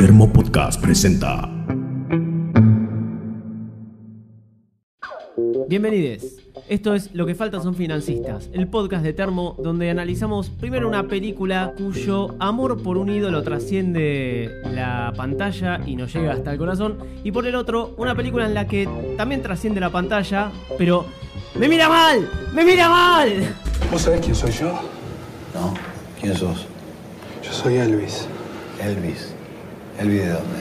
Termo Podcast presenta. Bienvenidos. Esto es Lo que falta son financistas, el podcast de Termo donde analizamos primero una película cuyo amor por un ídolo trasciende la pantalla y nos llega hasta el corazón, y por el otro una película en la que también trasciende la pantalla, pero ¡me mira mal! ¡Me mira mal! ¿Vos sabés quién soy yo? ¿No? ¿Quién sos? Yo soy Elvis, Elvis. ¿Elvis de dónde?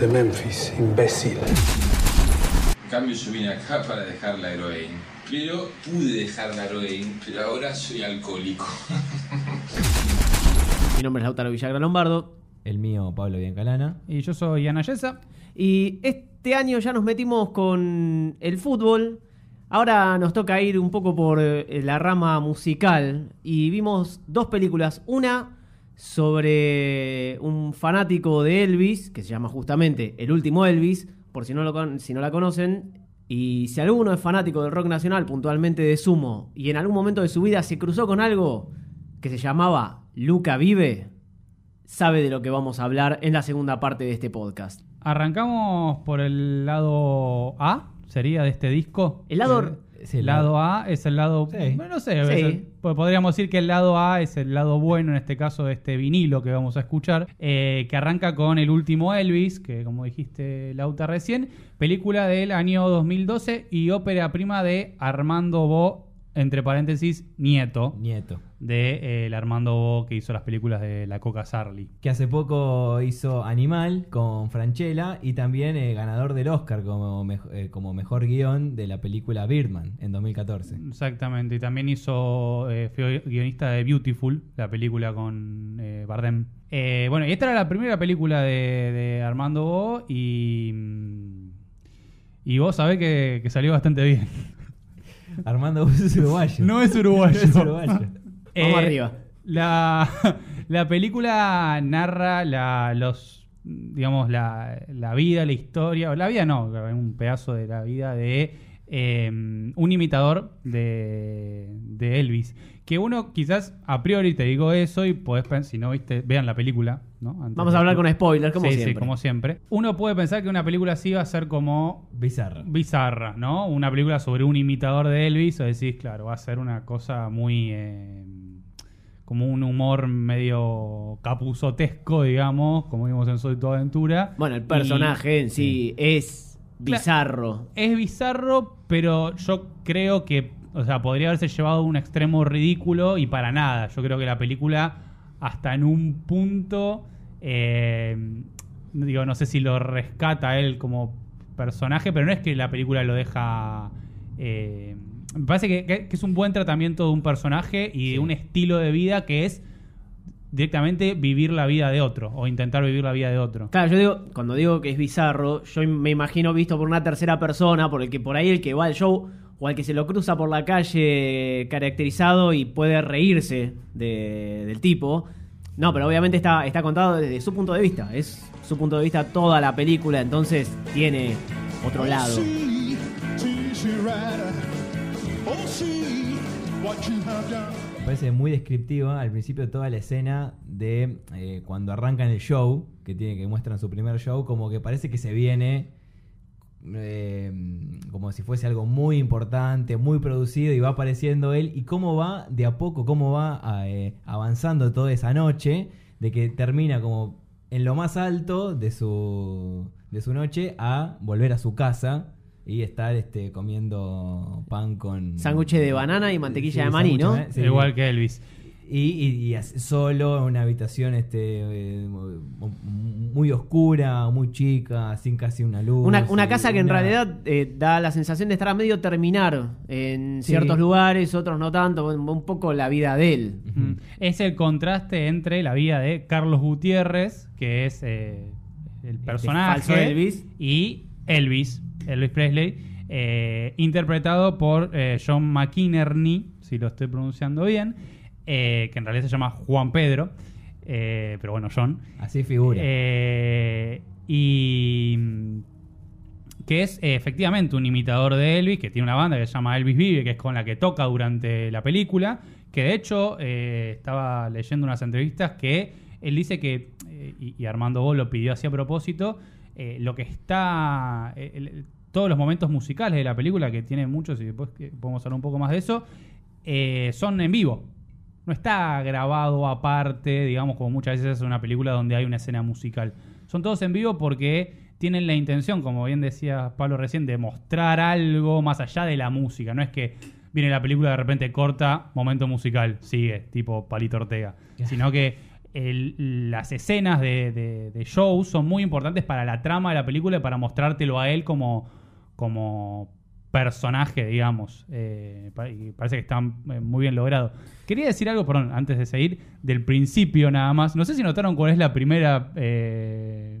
de Memphis, imbécil. En cambio yo vine acá para dejar la heroína. Pero pude dejar la heroína, pero ahora soy alcohólico. Mi nombre es Lautaro Villagra Lombardo El mío, Pablo Biancalana. Y yo soy Ana Yesa. y este año ya nos metimos con el fútbol. Ahora nos toca ir un poco por eh, la rama musical y vimos dos películas. Una sobre un fanático de Elvis, que se llama justamente El último Elvis, por si no, lo si no la conocen. Y si alguno es fanático del rock nacional, puntualmente de Sumo, y en algún momento de su vida se cruzó con algo que se llamaba Luca Vive, sabe de lo que vamos a hablar en la segunda parte de este podcast. Arrancamos por el lado A, sería de este disco. El lado- Eh, el el lado A es el lado. Sí. Bueno, no sé, Sí. el- podríamos decir que el lado A es el lado bueno, en este caso de este vinilo que vamos a escuchar, eh, que arranca con El último Elvis, que como dijiste Lauta recién, película del año 2012 y ópera prima de Armando Bo, entre paréntesis, nieto Nieto. de eh, el Armando Bo que hizo las películas de La Coca Sarli. Que hace poco hizo Animal con Franchella y también eh, ganador del Oscar como, eh, como mejor guion de la película Birdman en 2014. Exactamente, y también hizo, fue guionista de Beautiful, la película con Bardem. Bueno, y esta era la primera película de, de Armando Bo y, mm, y vos sabés que, que salió bastante bien. Armando Bus es uruguayo. No es uruguayo. No es uruguayo. Vamos arriba. La, la película narra la, los, digamos, la, la vida, la historia, o la vida no, un pedazo de la vida de eh, un imitador de, de Elvis. Que uno quizás a priori te digo eso y podés pensar, si no viste, vean la película, ¿no? Antes Vamos a hablar con spoilers, como sí, siempre. Sí, como siempre. Uno puede pensar que una película así va a ser como Bizarra. bizarra, ¿no? Una película sobre un imitador de Elvis, o decís, claro, va a ser una cosa muy. eh, como un humor medio capuzotesco, digamos, como vimos en Soy tu aventura. Bueno, el Y personaje en sí es bizarro. es bizarro, pero yo creo que, o sea, podría haberse llevado a un extremo ridículo y para nada. Yo creo que la película, hasta en un punto, eh, digo, no sé si lo rescata él como personaje, pero no es que la película lo deja. eh, me parece que, es un buen tratamiento de un personaje y de un estilo de vida que es directamente vivir la vida de otro o intentar vivir la vida de otro. Claro, yo digo, cuando digo que es bizarro, yo me imagino visto por una tercera persona, por el que por ahí el que va al show o al que se lo cruza por la calle caracterizado y puede reírse de- del tipo. No, pero obviamente está, está contado desde su punto de vista. Es su punto de vista toda la película, entonces tiene otro lado. Parece muy descriptiva al principio toda la escena de eh, cuando arrancan el show, que tiene que muestran su primer show, como que parece que se viene eh, como si fuese algo muy importante, muy producido y va apareciendo él y cómo va de a poco, cómo va eh, avanzando toda esa noche, de que termina como en lo más alto de su, de su noche a volver a su casa y estar este, comiendo pan con... Sándwiches de banana y mantequilla Sí, de maní, ¿no? sí. Igual que Elvis. Y, y- y así, solo en una habitación este eh, muy oscura, muy chica, sin casi una luz. Una, casa que en realidad eh, da la sensación de estar a medio terminar en Sí. ciertos lugares, otros no tanto, un, poco la vida de él. Ujú. Es el contraste entre la vida de Carlos Gutiérrez, que es eh, el personaje, falso Elvis. y Elvis, Elvis Presley, eh, interpretado por eh, John McInerney, si lo estoy pronunciando bien, eh, que en realidad se llama Juan Pedro, pero bueno, John. Así figura. Y mm, que es efectivamente un imitador de Elvis, que tiene una banda que se llama Elvis Vive, que es con la que toca durante la película, que de hecho estaba leyendo unas entrevistas que él dice que, y, y Armando Gol lo pidió así a propósito, eh, lo que está, eh, el- todos los momentos musicales de la película, que tiene muchos y después que podemos hablar un poco más de eso, eh, son en vivo. No está grabado aparte, digamos, como muchas veces es una película donde hay una escena musical. Son todos en vivo porque tienen la intención, como bien decía Pablo recién, de mostrar algo más allá de la música. No es que viene la película de repente corta, momento musical, sigue, tipo Palito Ortega. Sino que el- las escenas de, de, show son muy importantes para la trama de la película y para mostrártelo a él como, como personaje, digamos. Eh, y parece que está eh, muy bien logrado. Quería decir algo, perdón, antes de seguir, del principio nada más. No sé si notaron cuál es la primera... eh,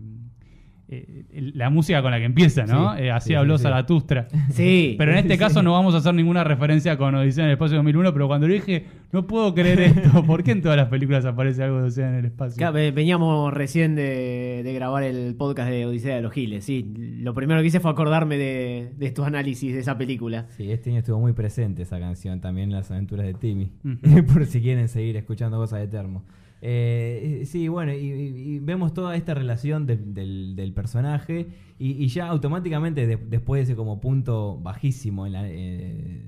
eh, la música con la que empieza, ¿no? Sí, Eh, así sí, habló sí, sí. Zaratustra. Sí. Pero en este caso no vamos a hacer ninguna referencia con Odisea en el Espacio 2001, pero cuando lo dije, no puedo creer esto. ¿Por qué en todas las películas aparece algo de Odisea en el Espacio? Claro, ve- Veníamos recién de, de grabar el podcast de Odisea de los Giles, sí. Lo primero que hice fue acordarme de, de estos análisis de esa película. Sí, este año estuvo muy presente esa canción también en las aventuras de Timmy. Por si quieren seguir escuchando cosas de Termo. Eh, sí, bueno, y, vemos toda esta relación del, del- del personaje y, y ya automáticamente de- después de ese como punto bajísimo en, la- eh,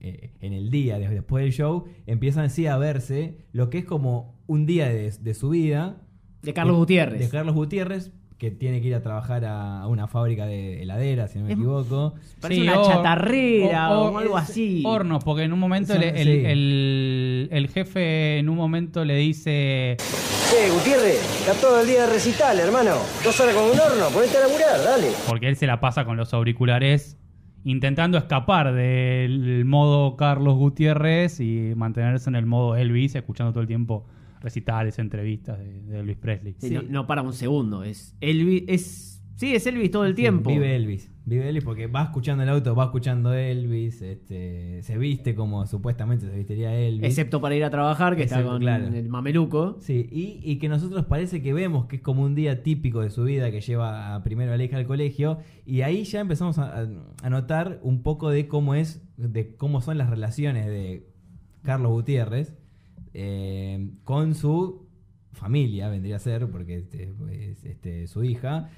eh, en el día, de- después del show, empiezan así a verse lo que es como un día de, de su vida. De Carlos Gutiérrez. De Carlos Gutiérrez, que tiene que ir a trabajar a, una fábrica de heladeras, si no me Es- equivoco. Parece una chatarrera o algo es- así. Hornos, porque en un momento Son- le- el, sí. el- el jefe en un momento le dice Che, Gutiérrez, está todo el día de recital, hermano. Dos horas con un horno, ponete a laburar, dale. porque él se la pasa con los auriculares intentando escapar del modo Carlos Gutiérrez y mantenerse en el modo Elvis, escuchando todo el tiempo recitales, entrevistas de, de Elvis Presley. Sí, No, no para un segundo. Es Elvis. Es, sí, es Elvis todo el tiempo. Vive Elvis. Vive Elvis porque va escuchando el auto, va escuchando Elvis, este, se viste como supuestamente se vistería Elvis. Excepto para ir a trabajar, que está Excepto, con claro. el mameluco. Sí, y, y que nosotros parece que vemos que es como un día típico de su vida que lleva a- primero a la hija al colegio y ahí ya empezamos a, a- a notar un poco de cómo es, de cómo son las relaciones de Carlos Gutiérrez eh, con su familia, vendría a ser, porque este, es este, su hija.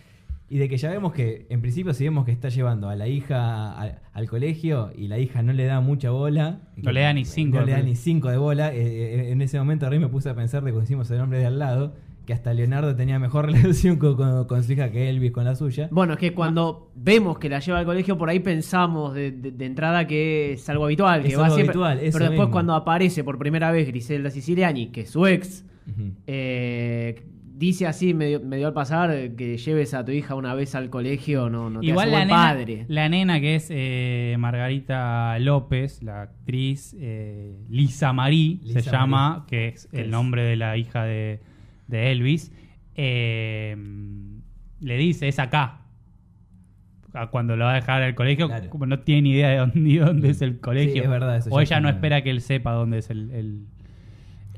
Y de que ya vemos que, en principio, si vemos que está llevando a la hija al, al colegio y la hija no le da mucha bola. No le da ni cinco No de le da bola. ni cinco de bola. eh, eh, en ese momento, Rey me puse a pensar de cuando hicimos el nombre de al lado, que hasta Leonardo tenía mejor relación con, con- con su hija que Elvis con la suya. Bueno, es que cuando vemos que la lleva al colegio, por ahí pensamos de, de- de entrada que es algo habitual. Que Es va algo siempre, habitual, eso pero después, mismo. cuando aparece por primera vez Griselda Siciliani, que es su ex, eh, dice así, medio, medio al pasar, eh, que lleves a tu hija una vez al colegio, no, no te Igual hace la buen nena, padre. la nena que es eh, Margarita López, la actriz eh, Lisa Marie, Lisa se llama, que es ¿Qué el nombre de la hija de, de Elvis, eh, le dice, es acá. Cuando lo va a dejar al colegio, Claro. como no tiene ni idea de dónde, ni dónde es el colegio. Sí, es verdad, eso o ella no espera que él sepa dónde es el, el,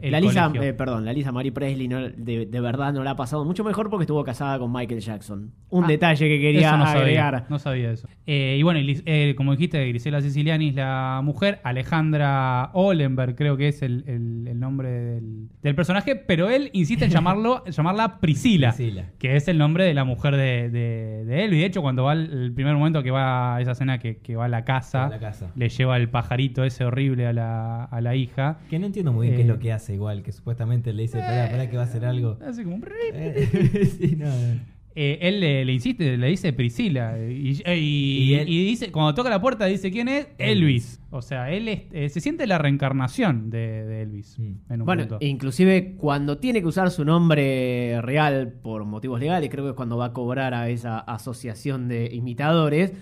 el la Lisa, eh, perdón, la Lisa Marie Presley no- de, de verdad no la ha pasado mucho mejor porque estuvo casada con Michael Jackson. Un Ah, detalle que quería no agregar. Sabía, no sabía eso. Eh, y bueno, eh, como dijiste, Grisela Siciliani es la mujer, Alejandra Olenberg creo que es el, el- el nombre del, del personaje, pero él insiste en llamarlo, llamarla Priscila, Priscila. que es el nombre de la mujer de, de, de él. Y de hecho, cuando va el, el primer momento que va a esa escena que, que va a la casa, A la casa. le lleva el pajarito ese horrible a la, a la hija. Que no entiendo muy bien qué es lo que hace igual, que supuestamente le dice, pará, pará que va a hacer algo. Hace como un Eh, sí, no, no. Eh, él le, le insiste, le dice Priscila. Y, y- Y él- y dice, cuando toca la puerta, dice quién es Elvis. O sea, él es- eh, se siente la reencarnación de, de Elvis. Mm. En un Bueno, punto. inclusive cuando tiene que usar su nombre real por motivos legales, creo que es cuando va a cobrar a esa asociación de imitadores,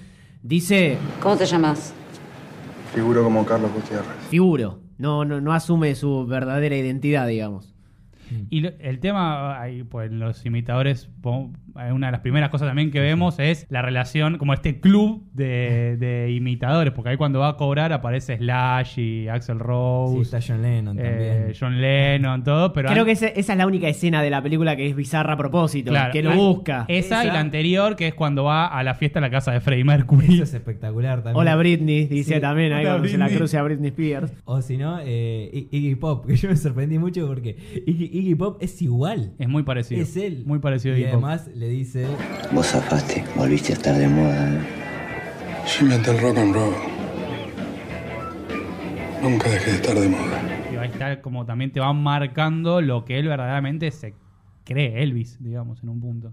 dice ¿Cómo te llamas? Figuro como Carlos Gutiérrez. figuro, no, no, no asume su verdadera identidad, digamos. Y lo- el tema, ahí, pues los imitadores, una de las primeras cosas también que vemos es la relación, como este club de, de imitadores, porque ahí cuando va a cobrar aparece Slash y Axel Sí, Rose, está John Lennon eh, también. John Lennon, todo, pero creo que esa, esa es la única escena de la película que es bizarra a propósito, Claro, que lo busca. Esa, y la anterior, que es cuando va a la fiesta a la casa de Freddie Mercury. Eso es espectacular también. Hola Britney, dice Sí, también ahí cuando se la cruce a Britney Spears. O si no, eh, Iggy Pop, que yo me sorprendí mucho porque Iggy, Iggy Pop es igual. Es muy parecido. Es él. Muy parecido a Y Iggy Pop. además le dice. Vos zafaste, volviste a estar de moda. ¿eh? Yo inventé el rock and roll. Nunca dejé de estar de moda. Y ahí está como también te van marcando lo que él verdaderamente se cree Elvis, digamos, en un punto.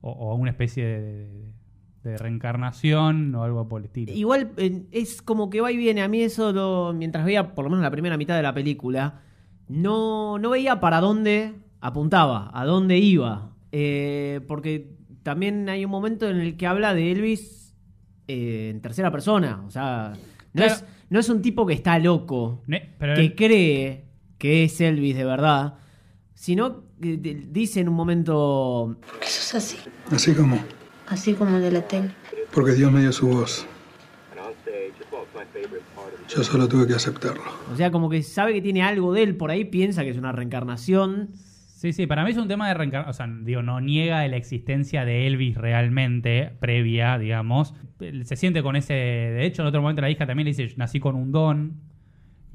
O, o una especie de, de- de reencarnación o algo por el estilo. Igual eh, es como que va y viene. A mí eso, lo- mientras veía por lo menos la primera mitad de la película, no, no veía para dónde apuntaba, a dónde iba. Eh, porque también hay un momento en el que habla de Elvis eh, en tercera persona. O sea, no, Claro. es, no es un tipo que está loco, Ne- pero que cree que es Elvis de verdad, sino que dice en un momento... ¿Por qué sos así? Así como, Así como de la tele. porque Dios me dio su voz. Yo solo tuve que aceptarlo. O sea, como que sabe que tiene algo de él por ahí, piensa que es una reencarnación. Sí, sí, para mí es un tema de reencarnación. O sea, digo, no niega la existencia de Elvis realmente, previa, digamos. Se siente con ese. De hecho, en otro momento la hija también le dice: Nací con un don.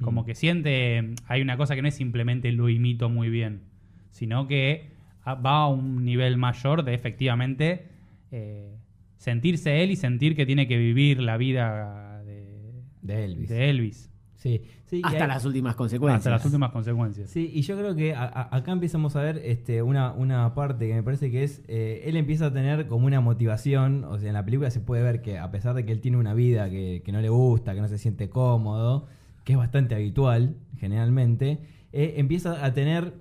Como que siente. Hay una cosa que no es simplemente lo imito muy bien, sino que va a un nivel mayor de efectivamente eh, sentirse él y sentir que tiene que vivir la vida de, De Elvis. de Elvis. Sí, sí. y Hasta hay- las últimas consecuencias. Hasta las últimas consecuencias. Sí, y yo creo que a- a- acá empezamos a ver este, una, una parte que me parece que es, eh, él empieza a tener como una motivación, o sea, en la película se puede ver que a pesar de que él tiene una vida que, que no le gusta, que no se siente cómodo, que es bastante habitual generalmente, eh, empieza a tener,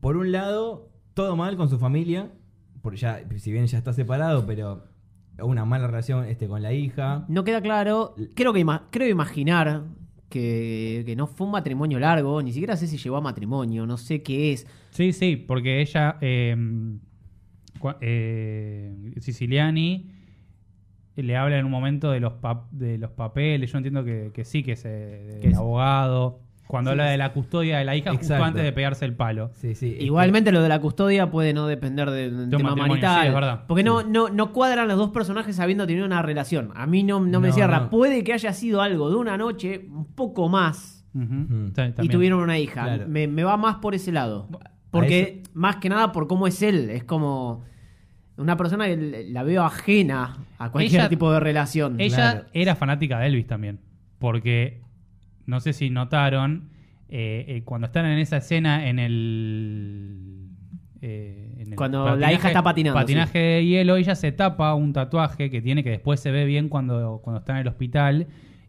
por un lado, todo mal con su familia, por ya, si bien ya está separado, pero una mala relación este, con la hija. No queda claro. Creo que ima- creo imaginar que, que no fue un matrimonio largo. Ni siquiera sé si llegó a matrimonio. No sé qué es. Sí, sí, porque ella, eh, cua- eh, Siciliani, le habla en un momento de los, pap- de los papeles. Yo entiendo que, que sí, que es eh, el es- abogado. Cuando Sí, habla de la custodia de la hija, justo antes de pegarse el palo. Sí, sí, este- Igualmente lo de la custodia puede no depender de, de un tema marital. sí, es verdad. Porque no, no, no cuadran los dos personajes habiendo tenido una relación. A mí no, no me No, cierra. no. Puede que haya sido algo de una noche, un poco más. Sí, y tuvieron una hija. Claro. Me, me va más por ese lado. Porque más que nada por cómo es él. Es como una persona que la veo ajena a cualquier Ella- tipo de relación. Ella Claro. era fanática de Elvis también. Porque, no sé si notaron, eh, eh, cuando están en esa escena en el. eh, en el Cuando la hija está patinando, Patinaje de hielo, ella se tapa un tatuaje que tiene que después se ve bien cuando, cuando está en el hospital.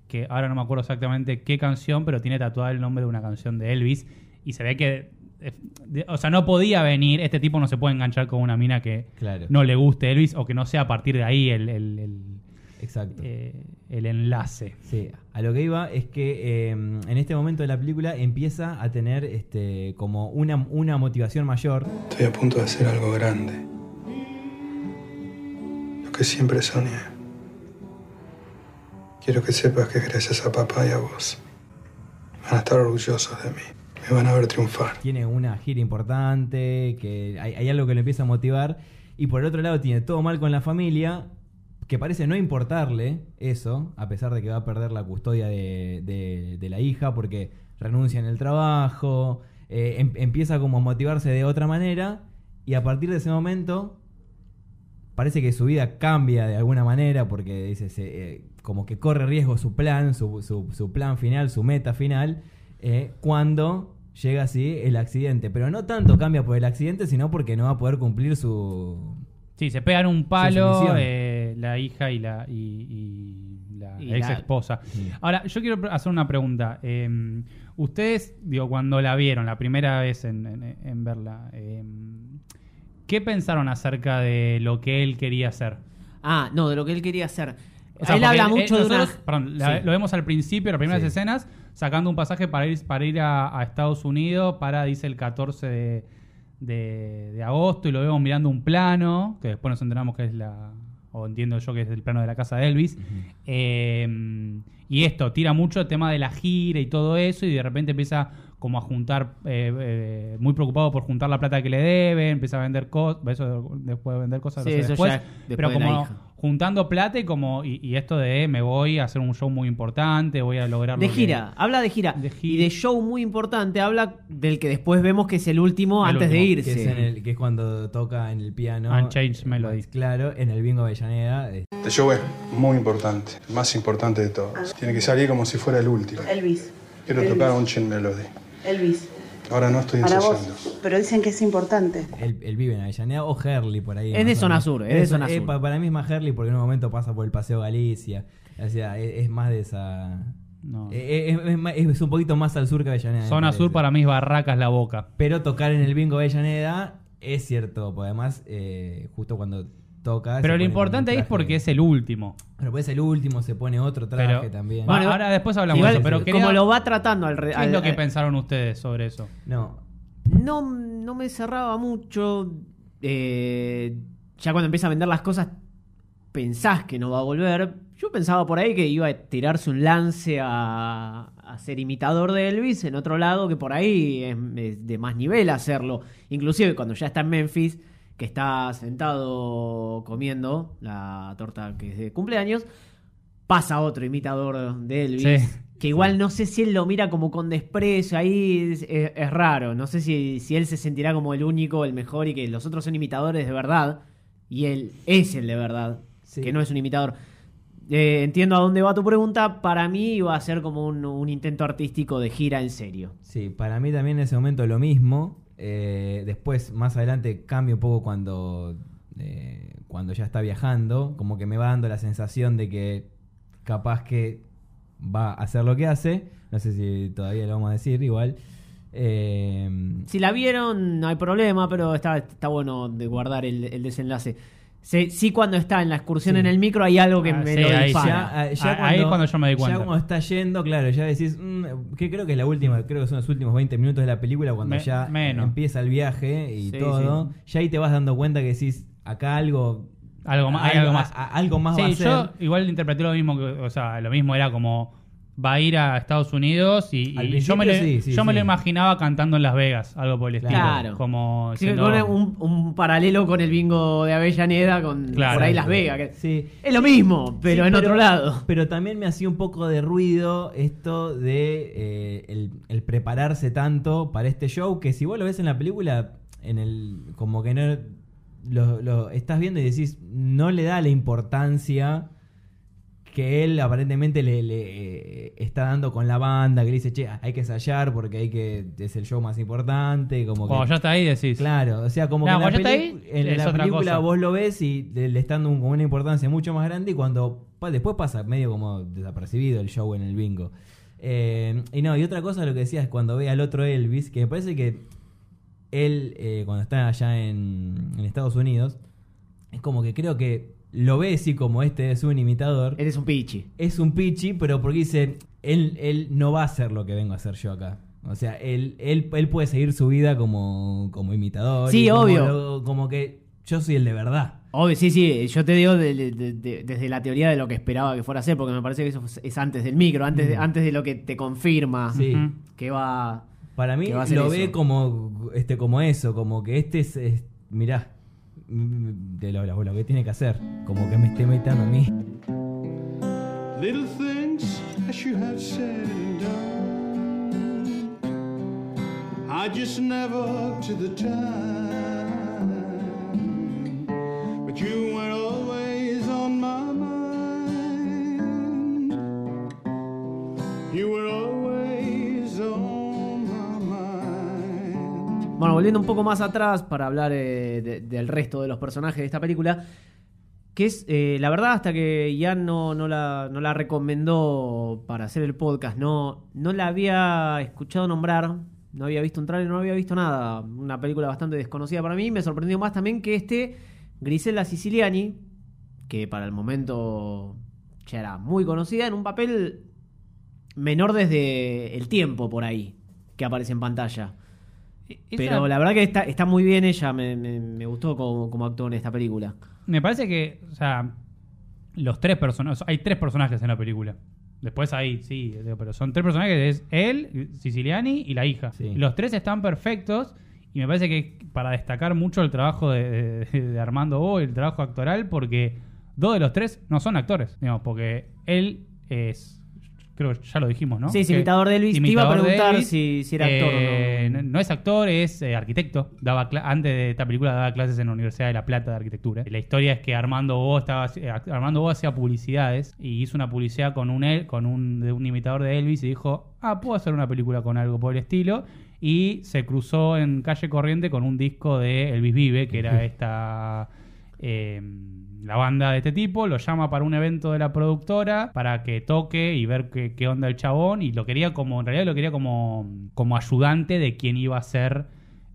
Que ahora no me acuerdo exactamente qué canción, pero tiene tatuado el nombre de una canción de Elvis. Y se ve que. eh, O sea, no podía venir. Este tipo no se puede enganchar con una mina que Claro. no le guste Elvis o que no sea a partir de ahí el, el- el- Exacto. eh, el enlace. Sí, a lo que iba es que eh, en este momento de la película empieza a tener este como una, una motivación mayor. Estoy a punto de hacer algo grande. Lo que siempre soñé. Quiero que sepas que gracias a papá y a vos van a estar orgullosos de mí. Me van a ver triunfar. Tiene una gira importante, que hay, hay algo que lo empieza a motivar. Y por el otro lado tiene todo mal con la familia, que parece no importarle eso, a pesar de que va a perder la custodia de, de- de la hija, porque renuncia en el trabajo, eh, em- empieza como a motivarse de otra manera, y a partir de ese momento parece que su vida cambia de alguna manera porque dice se, eh, como que corre riesgo su plan, su, su- su plan final, su meta final, eh, cuando llega así el accidente. Pero no tanto cambia por el accidente, sino porque no va a poder cumplir su... Sí, se pegan un palo. Eh, la hija y la, y, y la Y ex esposa. Ahora, yo quiero hacer una pregunta. Eh, ustedes, digo, cuando la vieron, la primera vez en, en- en verla, eh, ¿qué pensaron acerca de lo que él quería hacer? Ah, no, de lo que él quería hacer. O sea, él habla mucho de una... nosotros, perdón, la- Sí. lo vemos al principio, las primeras Sí. escenas, sacando un pasaje para ir, para ir a, a Estados Unidos para, dice, el 14 de, de- de agosto, y lo vemos mirando un plano, que después nos enteramos que es la, o entiendo yo que es el plano de la casa de Elvis. Eh, y esto, tira mucho el tema de la gira y todo eso, y de repente empieza como a juntar, eh, eh, muy preocupado por juntar la plata que le deben, empieza a vender cosas, eso después de vender cosas, Sí, eso después, ya después pero de la como hija. juntando plata y como y, y esto de me voy a hacer un show muy importante, voy a lograr De lo que- gira, habla de gira. De Y de show muy importante, habla del que después vemos que es el último El antes de último, irse. Que es, en el- que es cuando toca en el piano. Unchanged eh, Melody. Claro, en el bingo Avellaneda. eh, Este show es muy importante, el más importante de todos. Tiene que salir como si fuera el último. Elvis. Quiero Elvis. tocar un chin melody. Elvis. Ahora no estoy Para ensayando. vos. Pero dicen que es importante. Él, él vive en Avellaneda o Herley por ahí. Es de zona sur, es de zona sur. pa- para mí es más Herley porque en un momento pasa por el Paseo Galicia. O sea, es, es más de esa. No. Eh, Es, es más- es un poquito más al sur que Avellaneda. me Zona parece. sur para mí es Barracas La Boca. Pero tocar en el bingo Avellaneda es cierto, porque además, eh, justo cuando toca. Pero lo importante ahí es porque es el último. Pero pues el último, se pone otro traje Pero- también. Bueno, ahora después hablamos Igual, de eso, pero quería- como lo va tratando al, ¿Qué es lo que pensaron ustedes sobre eso? No. No, no me cerraba mucho. eh, ya cuando empieza a vender las cosas, pensás que no va a volver. Yo pensaba por ahí que iba a tirarse un lance a, a ser imitador de Elvis. En otro lado, que por ahí es, es de más nivel hacerlo. Inclusive cuando ya está en Memphis, que está sentado comiendo la torta que es de cumpleaños, pasa otro imitador de Elvis. Sí. Que igual no sé si él lo mira como con desprecio, ahí es, es- es raro. No sé si, si él se sentirá como el único, el mejor y que los otros son imitadores de verdad. Y él es el de verdad, que no es un imitador. Eh, entiendo a dónde va tu pregunta. Para mí iba a ser como un, un intento artístico de gira en serio. Sí, para mí también en ese momento lo mismo. Eh, después, más adelante, cambia un poco cuando, eh, cuando ya está viajando. Como que me va dando la sensación de que capaz que va a hacer lo que hace. No sé si todavía lo vamos a decir, igual. Eh, Si la vieron, no hay problema, pero está, está bueno de guardar el, el desenlace. Sí, sí, cuando está en la excursión Sí. en el micro hay algo que Ah, me sí, lo ahí dispara. ya, ah, ya Ah, ahí es cuando yo me di cuenta. Ya cuando está yendo, claro, ya decís, mm, que creo que es la última, creo que son los últimos 20 minutos de la película cuando Me- ya menos. empieza el viaje y todo. Ya ahí te vas dando cuenta que decís, acá algo. Algo más, hay algo más. a- a- algo más sí, va a ser. yo igual interpreté lo mismo que, o sea, lo mismo era como va a ir a Estados Unidos y, yo, me, principio lo, sí, sí, yo me lo imaginaba cantando en Las Vegas, algo por el estilo. Claro. Como siendo- un, un paralelo con el bingo de Avellaneda, con Claro. por ahí Las Vegas. que Sí. Es lo mismo, pero Sí, en otro lado. Pero también me hacía un poco de ruido esto de eh, el, el prepararse tanto para este show que si vos lo ves en la película, en el como que no lo, lo estás viendo y decís, no le da la importancia que él aparentemente le, le, eh, está dando con la banda, que le dice, che, hay que ensayar porque hay que es el show más importante, como ya está ahí decís. Claro, o sea, como No, que en la, ahí, en otra película cosa. vos lo ves y le, está dando un- una importancia mucho más grande y cuando después pasa medio como desapercibido el show en el bingo. Eh, y no, y otra cosa lo que decías cuando ve al otro Elvis, que me parece que él, eh, cuando está allá en, en Estados Unidos, es como que creo que lo ve así como este es un imitador. Eres un pichi. Es un pichi, pero porque dice, él, él no va a hacer lo que vengo a hacer yo acá. O sea, él, él, él puede seguir su vida como, como imitador. Sí, y como obvio. lo- como que yo soy el de verdad. Obvio, sí, sí, yo te digo de- de- de- de- desde la teoría de lo que esperaba que fuera a ser, porque me parece que eso es antes del micro, antes de, Mm. antes de lo que te confirma Sí. Que va. Para mí va a ser lo eso. ve como, este, como eso, como que este es, es- mirá, de lo, lo- lo que tiene que hacer. Como que me esté imitando a mí. Little things that you have said and done. I just never up to the time. But you volviendo un poco más atrás para hablar eh, de- del resto de los personajes de esta película, que es, eh, la verdad, hasta que Ian no, no, la, no la recomendó para hacer el podcast, no, no la había escuchado nombrar, no había visto un trailer, no había visto nada. Una película bastante desconocida para mí. Me sorprendió más también que este Grisela Siciliani, que para el momento ya era muy conocida, en un papel menor desde el tiempo por ahí que aparece en pantalla. Pero la verdad que está, está muy bien ella, me, me- me gustó como, como actuó en esta película. Me parece que, o sea, los tres personajes, hay tres personajes en la película. Después ahí, sí, pero son tres personajes, es él, Siciliani y la hija. Sí. Los tres están perfectos y me parece que para destacar mucho el trabajo de, de- de Armando Bo el trabajo actoral, porque dos de los tres no son actores, digamos, porque él es, creo que ya lo dijimos, ¿no? Sí, es imitador de Elvis. Te iba a imitador preguntar Elvis. si- si era actor o no. Eh, no. es actor, es eh, arquitecto. Daba antes de esta película daba clases en la Universidad de La Plata de arquitectura. La historia es que Armando Bo estaba eh, Armando Bo hacía publicidades y hizo una publicidad con un él, con un, de un imitador de Elvis y dijo, "Ah, puedo hacer una película con algo por el estilo." Y se cruzó en calle corriente con un disco de Elvis Vive, que era esta eh, la banda de este tipo, lo llama para un evento de la productora para que toque y ver qué, qué onda el chabón y lo quería como, en realidad lo quería como, como ayudante de quien iba a ser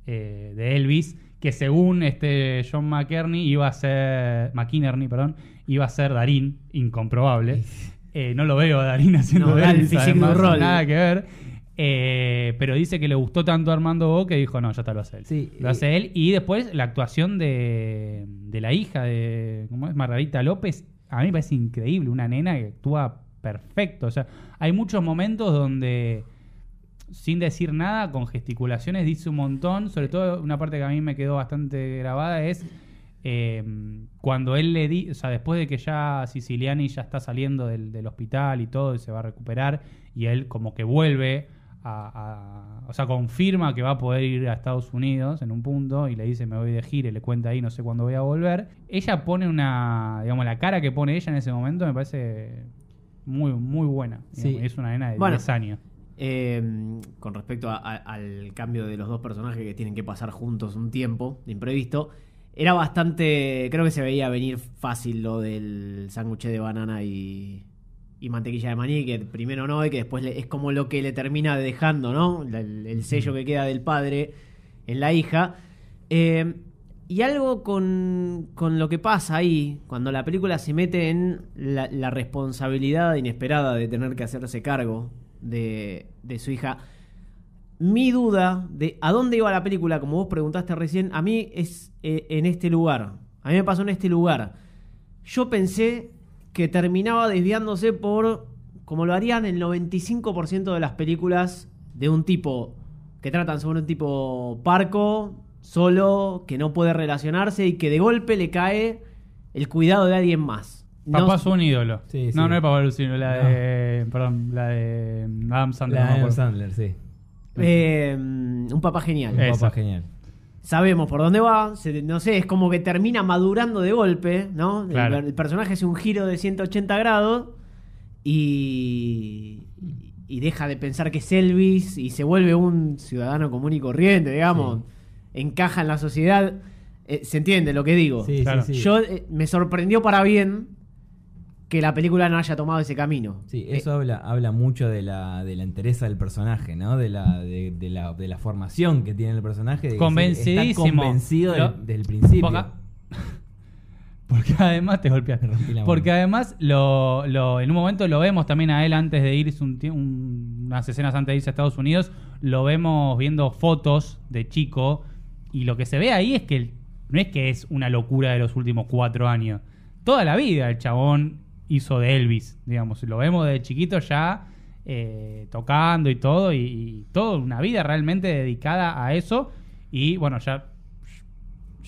eh, de Elvis, que según este John McKerney iba a ser, McInerney, perdón, iba a ser Darín, incomprobable. Eh, no lo veo a Darín haciendo No, de Elvis, además, nada que ver. Eh, pero dice que le gustó tanto a Armando Bo que dijo, no, ya está, lo hace él. Sí, lo hace él. Y después la actuación de, de la hija de, ¿cómo es? Margarita López, a mí me parece increíble. Una nena que actúa perfecto. O sea, hay muchos momentos donde, sin decir nada, con gesticulaciones, dice un montón. Sobre todo una parte que a mí me quedó bastante grabada es... eh, cuando él le di, o sea, después de que ya Siciliani ya está saliendo del, del hospital y todo y se va a recuperar y él como que vuelve a, a- o sea, confirma que va a poder ir a Estados Unidos en un punto y le dice me voy de gira y le cuenta ahí no sé cuándo voy a volver. Ella pone una, digamos, la cara que pone ella en ese momento me parece muy, muy buena. Sí. es una nena de Bueno, 10 años. Eh, con respecto a- al cambio de los dos personajes que tienen que pasar juntos un tiempo de imprevisto, era bastante. Creo que se veía venir fácil lo del sándwich de banana y, y mantequilla de maní, que primero no, y que después le- es como lo que le termina dejando, ¿no? El, el sello que queda del padre en la hija. Eh, y algo con, con lo que pasa ahí, cuando la película se mete en la, la responsabilidad inesperada de tener que hacerse cargo de, de su hija. Mi duda de a dónde iba la película, como vos preguntaste recién, a mí es eh, en este lugar. A mí me pasó en este lugar. Yo pensé que terminaba desviándose por, como lo harían el 95% de las películas de un tipo que tratan sobre un tipo parco, solo, que no puede relacionarse y que de golpe le cae el cuidado de alguien más. No- Papá es un ídolo. Sí, no, sí. no es Papá Lucino, la No. de. Perdón, la de Adam Sandler. La de Adam. Sandler, sí. Eh, un papá genial. Un papá genial. Sabemos por dónde va, se- no sé, es como que termina madurando de golpe, ¿no? El- Claro. El, personaje hace un giro de 180 grados y, y deja de pensar que es Elvis y se vuelve un ciudadano común y corriente, digamos. Encaja en la sociedad. Eh, ¿Se entiende lo que digo? Sí, Claro. sí. Yo eh, me sorprendió para bien que la película no haya tomado ese camino. Sí, Eh, eso habla, habla mucho de la, de la entereza del personaje, ¿no? De la, de, de la, de la formación que tiene el personaje. De que Está Convencidísimo. convencido del, Lo- del principio. Porque, porque además te golpeaste. Porque además lo, lo- en un momento lo vemos también a él antes de irse un un- unas escenas antes de irse a Estados Unidos, lo vemos viendo fotos de chico y lo que se ve ahí es que el- no es que es una locura de los últimos cuatro años. Toda la vida el chabón hizo de Elvis, digamos. Lo vemos de chiquito ya eh, tocando y todo, y, y toda una vida realmente dedicada a eso. Y bueno, ya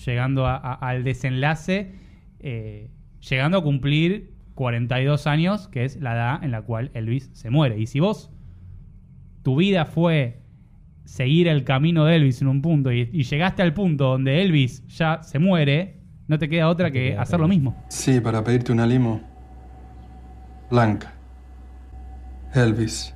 llegando a- a- al desenlace, eh, llegando a cumplir 42 años, que es la edad en la cual Elvis se muere. Y si vos, tu vida fue seguir el camino de Elvis en un punto y, y llegaste al punto donde Elvis ya se muere, no te queda otra que hacer lo mismo. Sí, para pedirte una limo. Blanca. Elvis.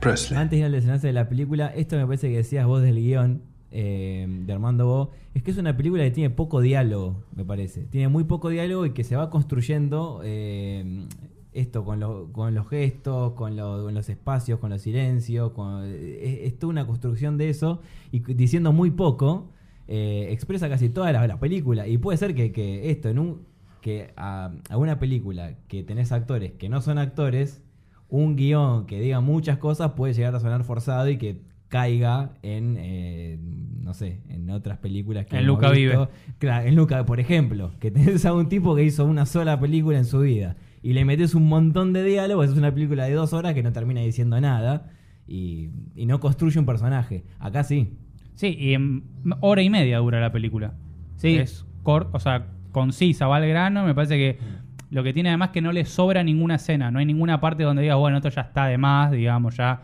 Presley. Antes de ir al desenlace de la película, esto me parece que decías vos del guion eh, de Armando Bo, es que es una película que tiene poco diálogo, me parece. Tiene muy poco diálogo y que se va construyendo eh, esto con, lo- con los gestos, con, lo- con los espacios, con los silencios. Con, es, toda una construcción de eso y diciendo muy poco. eh, expresa casi toda la, la película y puede ser que, que esto en un que a, a una película que tenés actores que no son actores un guion que diga muchas cosas puede llegar a sonar forzado y que caiga en, eh, no sé, en otras películas que En hemos Luca visto. Vive. Claro, en Luca, por ejemplo, que tenés a un tipo que hizo una sola película en su vida y le metes un montón de diálogos, es una película de dos horas que no termina diciendo nada y, y no construye un personaje. Acá sí. Sí, y en hora y media dura la película. Sí. Es cor- o sea, concisa, va al grano. Me parece que lo que tiene además que no le sobra ninguna escena. No hay ninguna parte donde digas, bueno, esto ya está de más, digamos, ya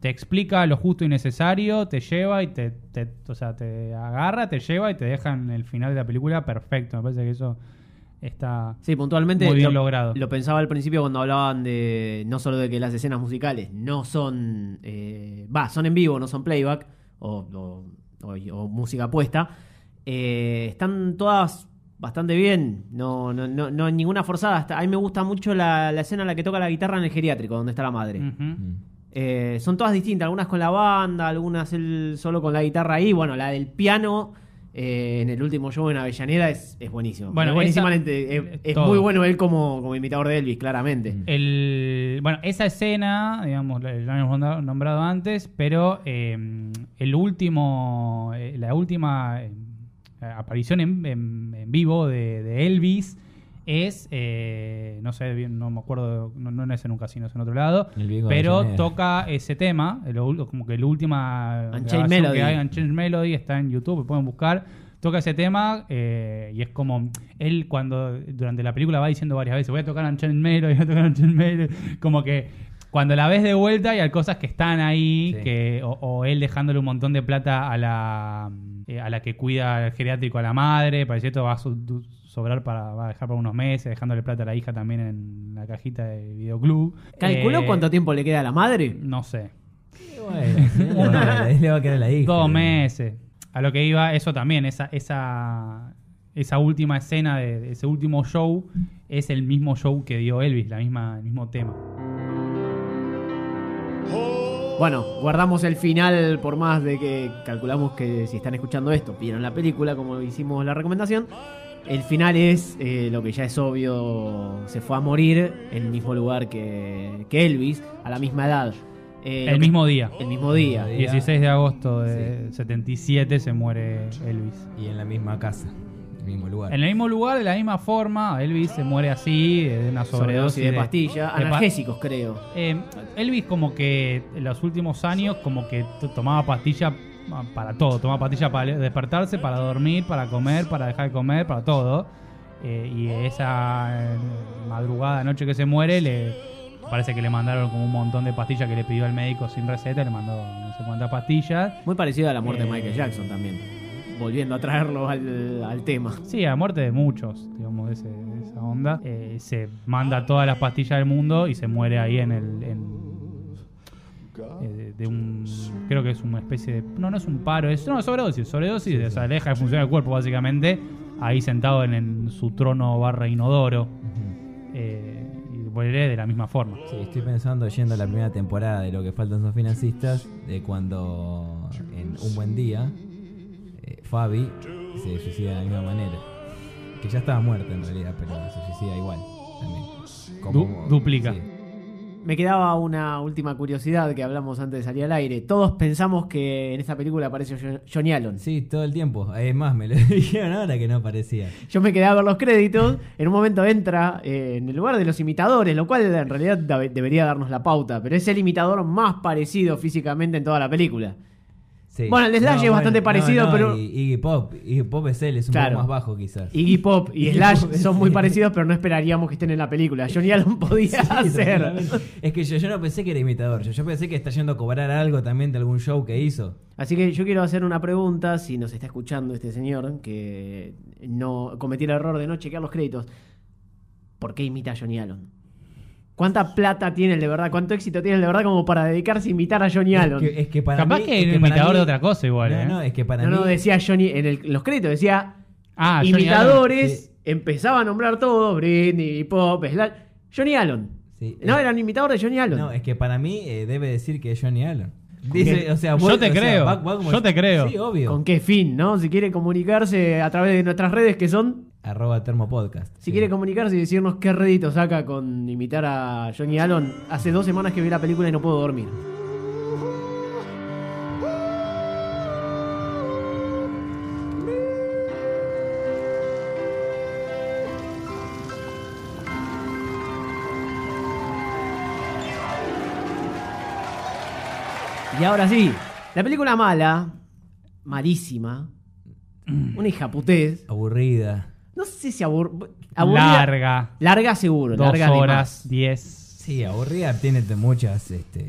te explica lo justo y necesario, te lleva y te, te- o sea, te agarra, te lleva y te deja en el final de la película perfecto. Me parece que eso está Sí, puntualmente muy bien lo, logrado. lo pensaba al principio cuando hablaban de no solo de que las escenas musicales no son, eh, va, son en vivo, no son playback o, o- o- o música puesta, eh, están todas bastante bien, no, no, no, no ninguna forzada. Hasta- a mí me gusta mucho la, la escena en la que toca la guitarra en el geriátrico, donde está la madre. Eh, son todas distintas, algunas con la banda, algunas él solo con la guitarra ahí. Bueno, la del piano eh, en el último show en Avellaneda es, es buenísimo. Bueno, es buenísima, esa- es, muy bueno él como, como imitador de Elvis, claramente. El, bueno, esa escena, digamos, la, la hemos nombrado- antes, pero eh, el último, la última aparición en, en- en vivo de, de Elvis es, eh, no sé bien, no me acuerdo, no, no es en un casino, es en otro lado, pero toca ese tema, el como que la última Unchained Melody. que hay, Unchained Melody, está en YouTube, lo pueden buscar. Toca ese tema eh, y es como él cuando durante la película va diciendo varias veces voy a tocar Unchained Melody, voy a tocar Unchained Melody, como que cuando la ves de vuelta y hay cosas que están ahí, Sí. que o, o él dejándole un montón de plata a la eh, a la que cuida el geriátrico a la madre, parece que esto va a sobrar para va a dejar para unos meses, dejándole plata a la hija también en la cajita de videoclub. ¿Calculó Eh, cuánto tiempo le queda a la madre? No sé. Bueno, sí, le, va a, le va a quedar a la hija. Dos meses. A lo que iba, eso también, esa, esa, esa última escena de, de ese último show es el mismo show que dio Elvis, la misma, el mismo tema. Bueno, guardamos el final por más de que calculamos que si están escuchando esto, vieron la película como hicimos la recomendación. El final es eh, lo que ya es obvio, se fue a morir en el mismo lugar que, que Elvis, a la misma edad. Eh, el que- mismo día. El mismo día. 16 de agosto de 77 se muere Elvis. Y en la misma casa, el mismo lugar. En el mismo lugar, de la misma forma, Elvis se muere así, de una sobredosis Sobredosis de pastilla, de pa- analgésicos creo. Eh, Elvis como que en los últimos años como que tomaba pastilla ah, para todo, tomaba pastilla para despertarse, para dormir, para comer, para dejar de comer, para todo. Eh, y esa eh, madrugada, noche que se muere, le parece que le mandaron como un montón de pastillas que le pidió al médico sin receta, le mandó no sé cuántas pastillas. Muy parecido a la muerte de Michael Jackson también. Volviendo a traerlo al, al tema. Sí, a muerte de muchos, digamos, de, ese- de esa onda. Eh, se manda todas las pastillas del mundo y se muere ahí en el. en- eh, de, de un. Creo que es una especie de. No, no es un paro, es. No, sobredosis. Sobredosis, o sea, deja de funcionar el cuerpo, básicamente. Ahí sentado en, en su trono barra inodoro. Eh, y muere de la misma forma. Sí, estoy pensando yendo a la primera temporada de Lo que faltan son financistas, de cuando en Un Buen Día, Fabi se suicida de la misma manera. Que ya estaba muerta en realidad, pero se suicida igual. También. Du- duplica. sí. Me quedaba una última curiosidad que hablamos antes de salir al aire. Todos pensamos que en esta película aparece Jo- Johnny Allen. Sí, todo el tiempo. Es más, me lo dijeron ahora que no aparecía. Yo me quedé a ver los créditos. En un momento entra eh, en el lugar de los imitadores, lo cual en realidad da- debería darnos la pauta. Pero es el imitador más parecido físicamente en toda la película. Sí. Bueno, el de Slash es bastante parecido, pero- y- Iggy Pop, Iggy Pop es él, es un Claro. poco más bajo quizás. Iggy Pop y Iggy Slash Pop, son muy parecidos, pero no esperaríamos que estén en la película. Johnny Allen podía Sí, ser. tranquilamente. Es que yo, yo no pensé que era imitador, yo, yo pensé que está yendo a cobrar algo también de algún show que hizo. Así que yo quiero hacer una pregunta, si nos está escuchando este señor, que no cometí el error de no chequear los créditos. ¿Por qué imita a Johnny Allen? ¿Cuánta plata tiene el de verdad? ¿Cuánto éxito tiene el de verdad como para dedicarse a imitar a Johnny Allen? Es que, es que para Capaz mí, que es era un para imitador mí- de otra cosa igual, No, ¿eh? no, es que para no, mí... no, decía Johnny, en, el- los créditos decía Ah, imitadores, Allen, sí. empezaba a nombrar todo, Britney, Pop, Slash, Johnny Allen. Sí, no, eh, eran imitadores de Johnny Allen. No, es que para mí eh, debe decir que es Johnny Allen. Dice, o sea, Yo te o sea, creo, va- va como- yo te creo. Sí, obvio. ¿Con qué fin, no? Si quiere comunicarse a través de nuestras redes que son arroba termopodcast. Si quiere comunicarse y decirnos qué rédito saca con imitar a Johnny Allen, hace dos semanas que vi la película y no puedo dormir. Y ahora sí, la película mala, malísima, una hijaputez. Aburrida no sé si abur aburrida. Larga. Larga seguro, Dos larga de horas, más. diez. Sí, aburrida tiene muchas. Este,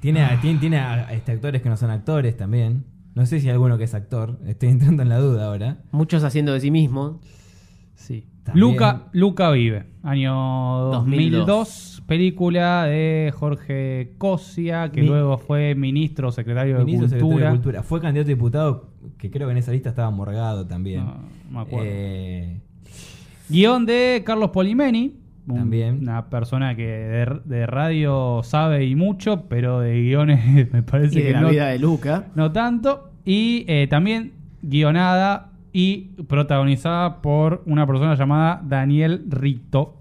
tiene, tiene, tiene a- este, actores que no son actores también. No sé si hay alguno que es actor. Estoy entrando en la duda ahora. Muchos haciendo de sí mismos. Sí. También. Luca, Luca vive. Año 2002. 2002. Película de Jorge Cosia, que Mi- luego fue ministro o secretario, Ministro de, secretario Cultura. de Cultura. Fue candidato a diputado, que creo que en esa lista estaba Morgado también. No me acuerdo. Eh, Guión de Carlos Polimeni. un- También. Una persona que de, de radio sabe y mucho, pero de guiones me parece Y de que la no, vida de Luca. no tanto. Y eh, también guionada y protagonizada por una persona llamada Daniel Rito.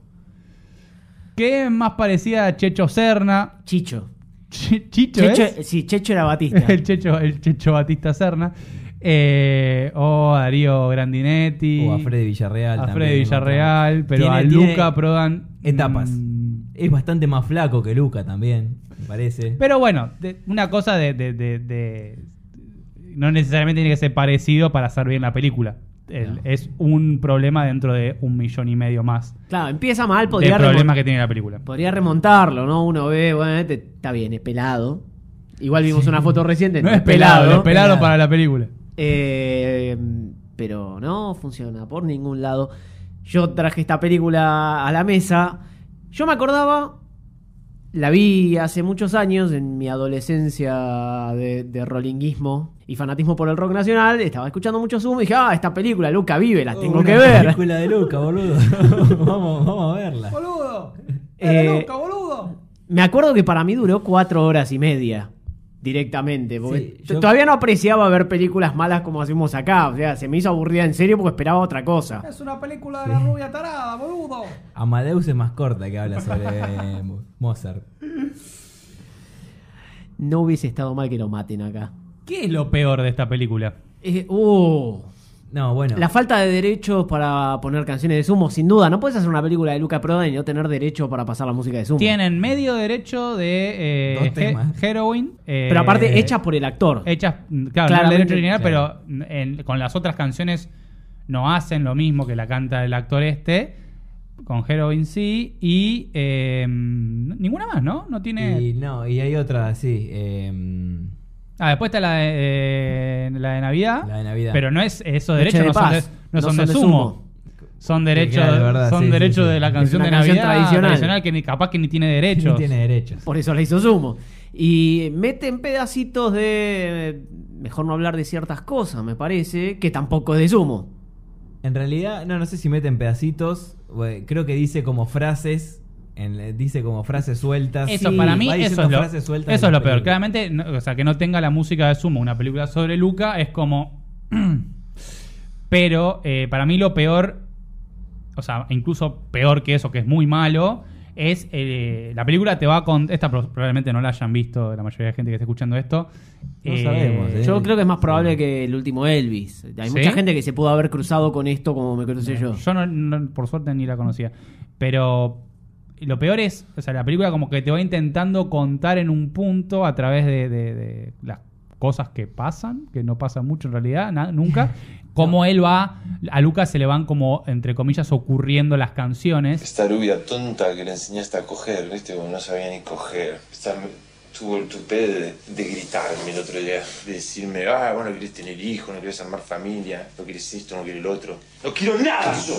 Que es más parecida a Checho Serna. Chicho. Ch- Chicho, Checho, es? sí, Checho era Batista. el, Checho, el Checho Batista Serna. Eh, o a Darío Grandinetti. o a Freddy Villarreal A también. Freddy Villarreal, pero Tiene- a tiene Luca Prodan. Etapas. mm, Es bastante más flaco que Luca también, me parece. Pero bueno, de- una cosa de, de- de- de- No necesariamente tiene que ser parecido para hacer bien la película. El- No. Es un problema dentro de un millón y medio más Claro, empieza mal, podría, problemas remon- que tiene la película. podría remontarlo, ¿no? Uno ve, bueno, este está bien, es pelado. Igual vimos una foto reciente, No es pelado, es pelado Pelado. para la película. Eh, pero no funciona por ningún lado. Yo traje esta película a la mesa. Yo me acordaba, la vi hace muchos años en mi adolescencia de, de rollinguismo y fanatismo por el rock nacional. Estaba escuchando mucho Zoom y dije, ah, esta película, Luca vive, la tengo Una que ver. película de Luca, boludo. vamos, vamos a verla. ¡Boludo! Eh, boludo! Me acuerdo que para mí duró cuatro horas y media directamente. Porque Sí, yo- todavía no apreciaba ver películas malas como hacemos acá. O sea, se me hizo aburrida en serio porque esperaba otra cosa. Es una película de la rubia tarada, boludo. Amadeus es más corta que habla sobre eh, Mozart. No hubiese estado mal que lo maten acá. ¿Qué es lo peor de esta película? Eh, uh, No, bueno. La falta de derechos para poner canciones de Sumo, sin duda. No puedes hacer una película de Luca Prodan y no tener derecho para pasar la música de Sumo. Tienen medio derecho de eh, Dos He- temas. Heroin. eh, Pero aparte, hechas por el actor. Hechas, claro, no el Claramente, derecho original, claro. pero en- con las otras canciones no hacen lo mismo que la canta el actor este. Con Heroin sí. Y eh, ninguna más, ¿no? No tiene. Y no, y hay otra, sí. eh, Ah, después está la de, eh, la de Navidad. La de Navidad. Pero no es esos derechos de no son de, no son de sumo. Son derechos, de verdad, son sí, sí, derechos sí. de la canción de canción Navidad tradicional. que ni, capaz que ni tiene derechos. no tiene derechos. Por eso la hizo Sumo. Y meten pedacitos de. Mejor no hablar de ciertas cosas, me parece, que tampoco es de Sumo. En realidad, no, no sé si meten pedacitos. güey, Creo que dice como frases. En- dice como frases sueltas. Eso Sí, para mí eso es lo, frases sueltas eso es lo peor. Claramente, no- o sea, que no tenga la música de Sumo, una película sobre Luca, es como... Pero eh, para mí lo peor, o sea, incluso peor que eso, que es muy malo, es eh, la película te va con... Esta pro- probablemente no la hayan visto la mayoría de gente que esté escuchando esto. No sabemos, ¿eh? Yo creo que es más probable Sí. que el último Elvis. Hay ¿Sí? mucha gente que se pudo haber cruzado con esto como me crucé yo. Yo no, no- por suerte ni la conocía. Pero lo peor es, o sea, la película como que te va intentando contar en un punto a través de, de- de las cosas que pasan, que no pasan mucho en realidad, na- nunca. Cómo él va, a Lucas se le van como, entre comillas, ocurriendo las canciones. Esta rubia tonta que le enseñaste a coger, ¿viste? Como no sabía ni coger. Esta tuvo el tupé de, de gritarme el otro día, de decirme, ah, bueno, querés tener hijos, no querés armar familia, no querés esto, no querés lo otro. ¡No quiero nada yo!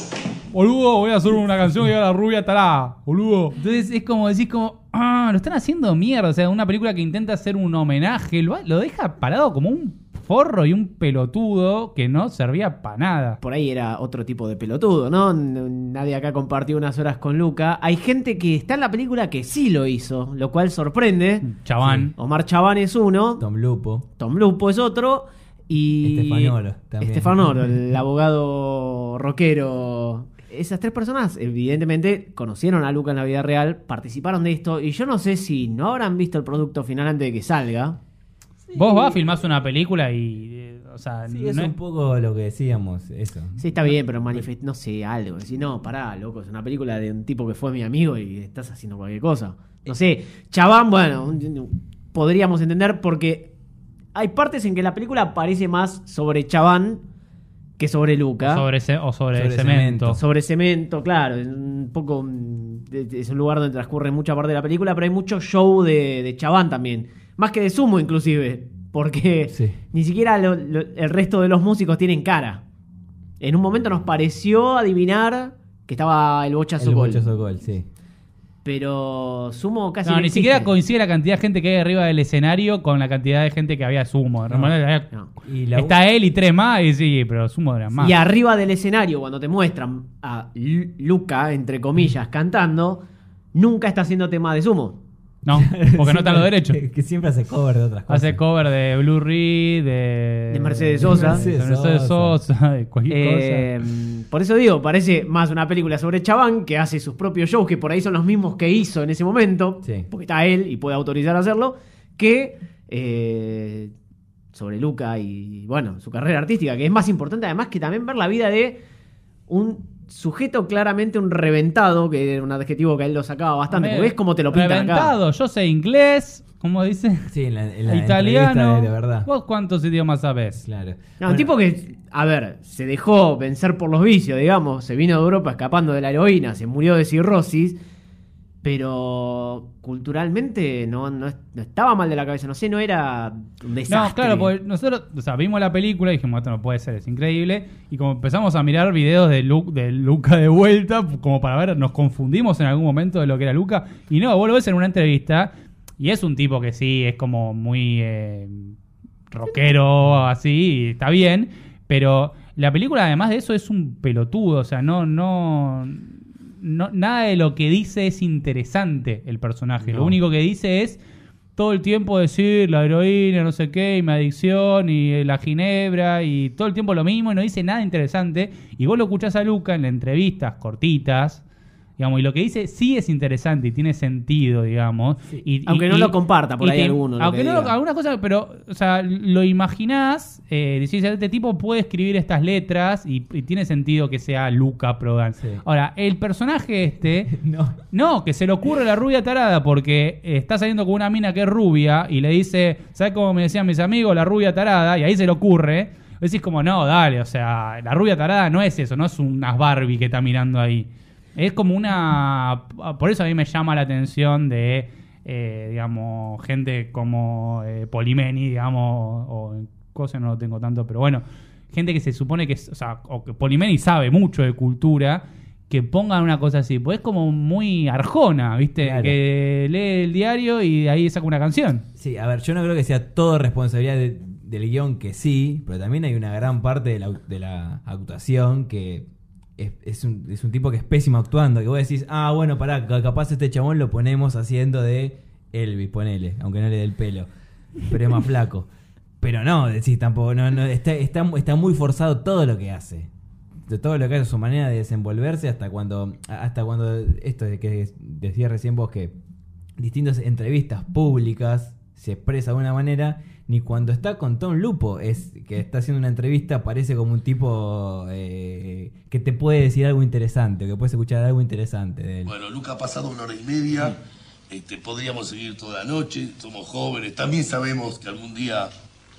Boludo, voy a hacer una canción y a la rubia estará, boludo. Entonces es como decís como, ah, lo están haciendo mierda. O sea, una película que intenta hacer un homenaje, lo, lo deja parado como un forro y un pelotudo que no servía para nada. Por ahí era otro tipo de pelotudo, ¿no? Nadie acá compartió unas horas con Luca. Hay gente que está en la película que sí lo hizo, lo cual sorprende. Chaván. Omar Chaván es uno, Tom Lupo. Tom Lupo es otro y Estefanoro también. Estefanoro, el abogado rockero. Esas tres personas evidentemente conocieron a Luca en la vida real, participaron de esto y yo no sé si no habrán visto el producto final antes de que salga. Vos vas, filmás una película y. eh, o sea, Sí, es no un poco lo que decíamos, eso. Sí, está bien, pero manifest no sé, algo. Decir, no, pará, loco, es una película de un tipo que fue mi amigo y estás haciendo cualquier cosa. No sé, Chabán, bueno, un- un- podríamos entender porque hay partes en que la película parece más sobre Chaván que sobre Luca. Sobre ce- o sobre, Sobre cemento. Sobre cemento, claro. es Un poco. mm, Es un lugar donde transcurre mucha parte de la película, pero hay mucho show de, de Chaván también. Más que de Sumo, inclusive. Porque Sí. ni siquiera lo- lo- el resto de los músicos tienen cara. En un momento nos pareció adivinar que estaba el bochazo El gol. Bochazo Gol, sí. Pero Sumo casi. No, no ni existe. siquiera coincide la cantidad de gente que hay arriba del escenario con la cantidad de gente que había sumo. En realidad había- No. Y la- Está él y tres más, y sí, pero sumo era más. Y arriba del escenario, cuando te muestran a Lu- Luca, entre comillas, cantando, nunca está haciendo tema de Sumo. No, porque no están los derechos. Que, que siempre hace cover de otras cosas. Hace cover de Blue Reed, de, De Mercedes Sosa. de Mercedes Sosa, de cualquier Eh, por eso digo, parece más una película sobre Chaván que hace sus propios shows, que por ahí son los mismos que hizo en ese momento, Sí. porque está él y puede autorizar a hacerlo, que eh, sobre Luca y, bueno, su carrera artística, que es más importante además que también ver la vida de un sujeto claramente un reventado, que era un adjetivo que él lo sacaba bastante, porque es como te lo pintan acá. Reventado, yo sé inglés, ¿cómo dice? Sí, en la, en la Italiano. de verdad. ¿Vos cuántos idiomas sabés? Claro. No, un tipo que, a ver, se dejó vencer por los vicios, digamos, se vino de Europa escapando de la heroína, se murió de cirrosis, pero culturalmente no, no, no estaba mal de la cabeza, no sé, no era un desastre. No, claro, porque nosotros o sea, vimos la película y dijimos, esto no puede ser, es increíble. Y como empezamos a mirar videos de, Lu- de Luca de vuelta, como para ver, nos confundimos en algún momento de lo que era Luca. Y no, vos lo ves en una entrevista y es un tipo que sí, es como muy eh, rockero, así, y está bien. Pero la película, además de eso, es un pelotudo. O sea, no, no, no nada de lo que dice es interesante el personaje. Lo único que dice es todo el tiempo decir la heroína, no sé qué, y mi adicción, y eh, la ginebra, y todo el tiempo lo mismo, y no dice nada interesante. Y vos lo escuchás a Luca en las entrevistas cortitas, digamos, y lo que dice sí es interesante y tiene sentido, digamos. Y- Aunque y- no y- lo comparta por ahí te- alguno, Aunque que no, diga. algunas cosas, pero, o sea, lo imaginás, eh, decís, este tipo puede escribir estas letras y, tiene sentido que sea Luca Prodan. Sí. Ahora, el personaje este, No. no, que se le ocurre la rubia tarada porque eh, está saliendo con una mina que es rubia y le dice, ¿sabes cómo me decían mis amigos? La rubia tarada, y ahí se le ocurre. Decís como, no, dale, o sea, la rubia tarada no es eso, no es unas Barbie que está mirando ahí. Es como una... Por eso a mí me llama la atención de, eh, digamos, gente como eh, Polimeni, digamos, o en cosas no lo tengo tanto, pero bueno, gente que se supone que, es- o sea, o que Polimeni sabe mucho de cultura, que pongan una cosa así, pues es como muy arjona, ¿viste? Claro. Que lee el diario y de ahí saca una canción. Sí, a ver, yo no creo que sea todo responsabilidad de- del guion que sí, pero también hay una gran parte de la, de la actuación que es, es un, es un tipo que es pésimo actuando, que vos decís, ah, bueno, pará, ca- capaz este chabón lo ponemos haciendo de Elvis, ponele, aunque no le dé el pelo, pero es más flaco. Pero no, decís tampoco, no, no, está, está, está muy forzado todo lo que hace. Todo lo que hace, su manera de desenvolverse hasta cuando, hasta cuando esto de que decía recién vos que distintas entrevistas públicas se expresa de una manera, ni cuando está con Tom Lupo, es que está haciendo una entrevista, parece como un tipo eh, que te puede decir algo interesante, que puedes escuchar algo interesante de él. Bueno, Luca ha pasado una hora y media. Este, podríamos seguir toda la noche. Somos jóvenes. También sabemos que algún día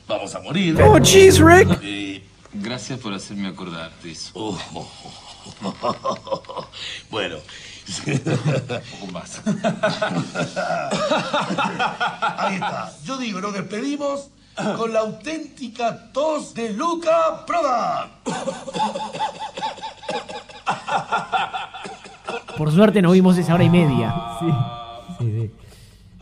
vamos a morir. Oh, jeez, Rick. Eh, Gracias por hacerme acordar de eso. oh, oh, oh. bueno. Un poco más. Ahí está. Yo digo, nos despedimos con la auténtica tos de Luca Prodan. Por suerte no vimos esa hora y media. Sí, sí, sí.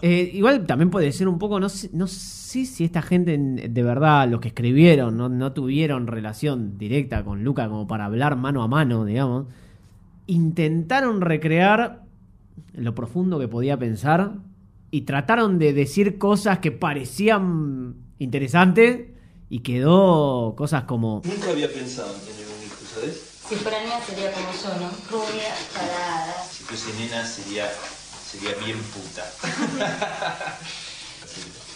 Eh, igual también puede ser un poco, no sé, no sé si esta gente en- de verdad, los que escribieron, no, no tuvieron relación directa con Luca como para hablar mano a mano, digamos. Intentaron recrear lo profundo que podía pensar y trataron de decir cosas que parecían interesantes y quedó cosas como... Nunca había pensado en tener un hijo, ¿sabes? Si fuera nena sería como yo, ¿no? Rubia, parada. Si fuese nena sería, sería bien puta.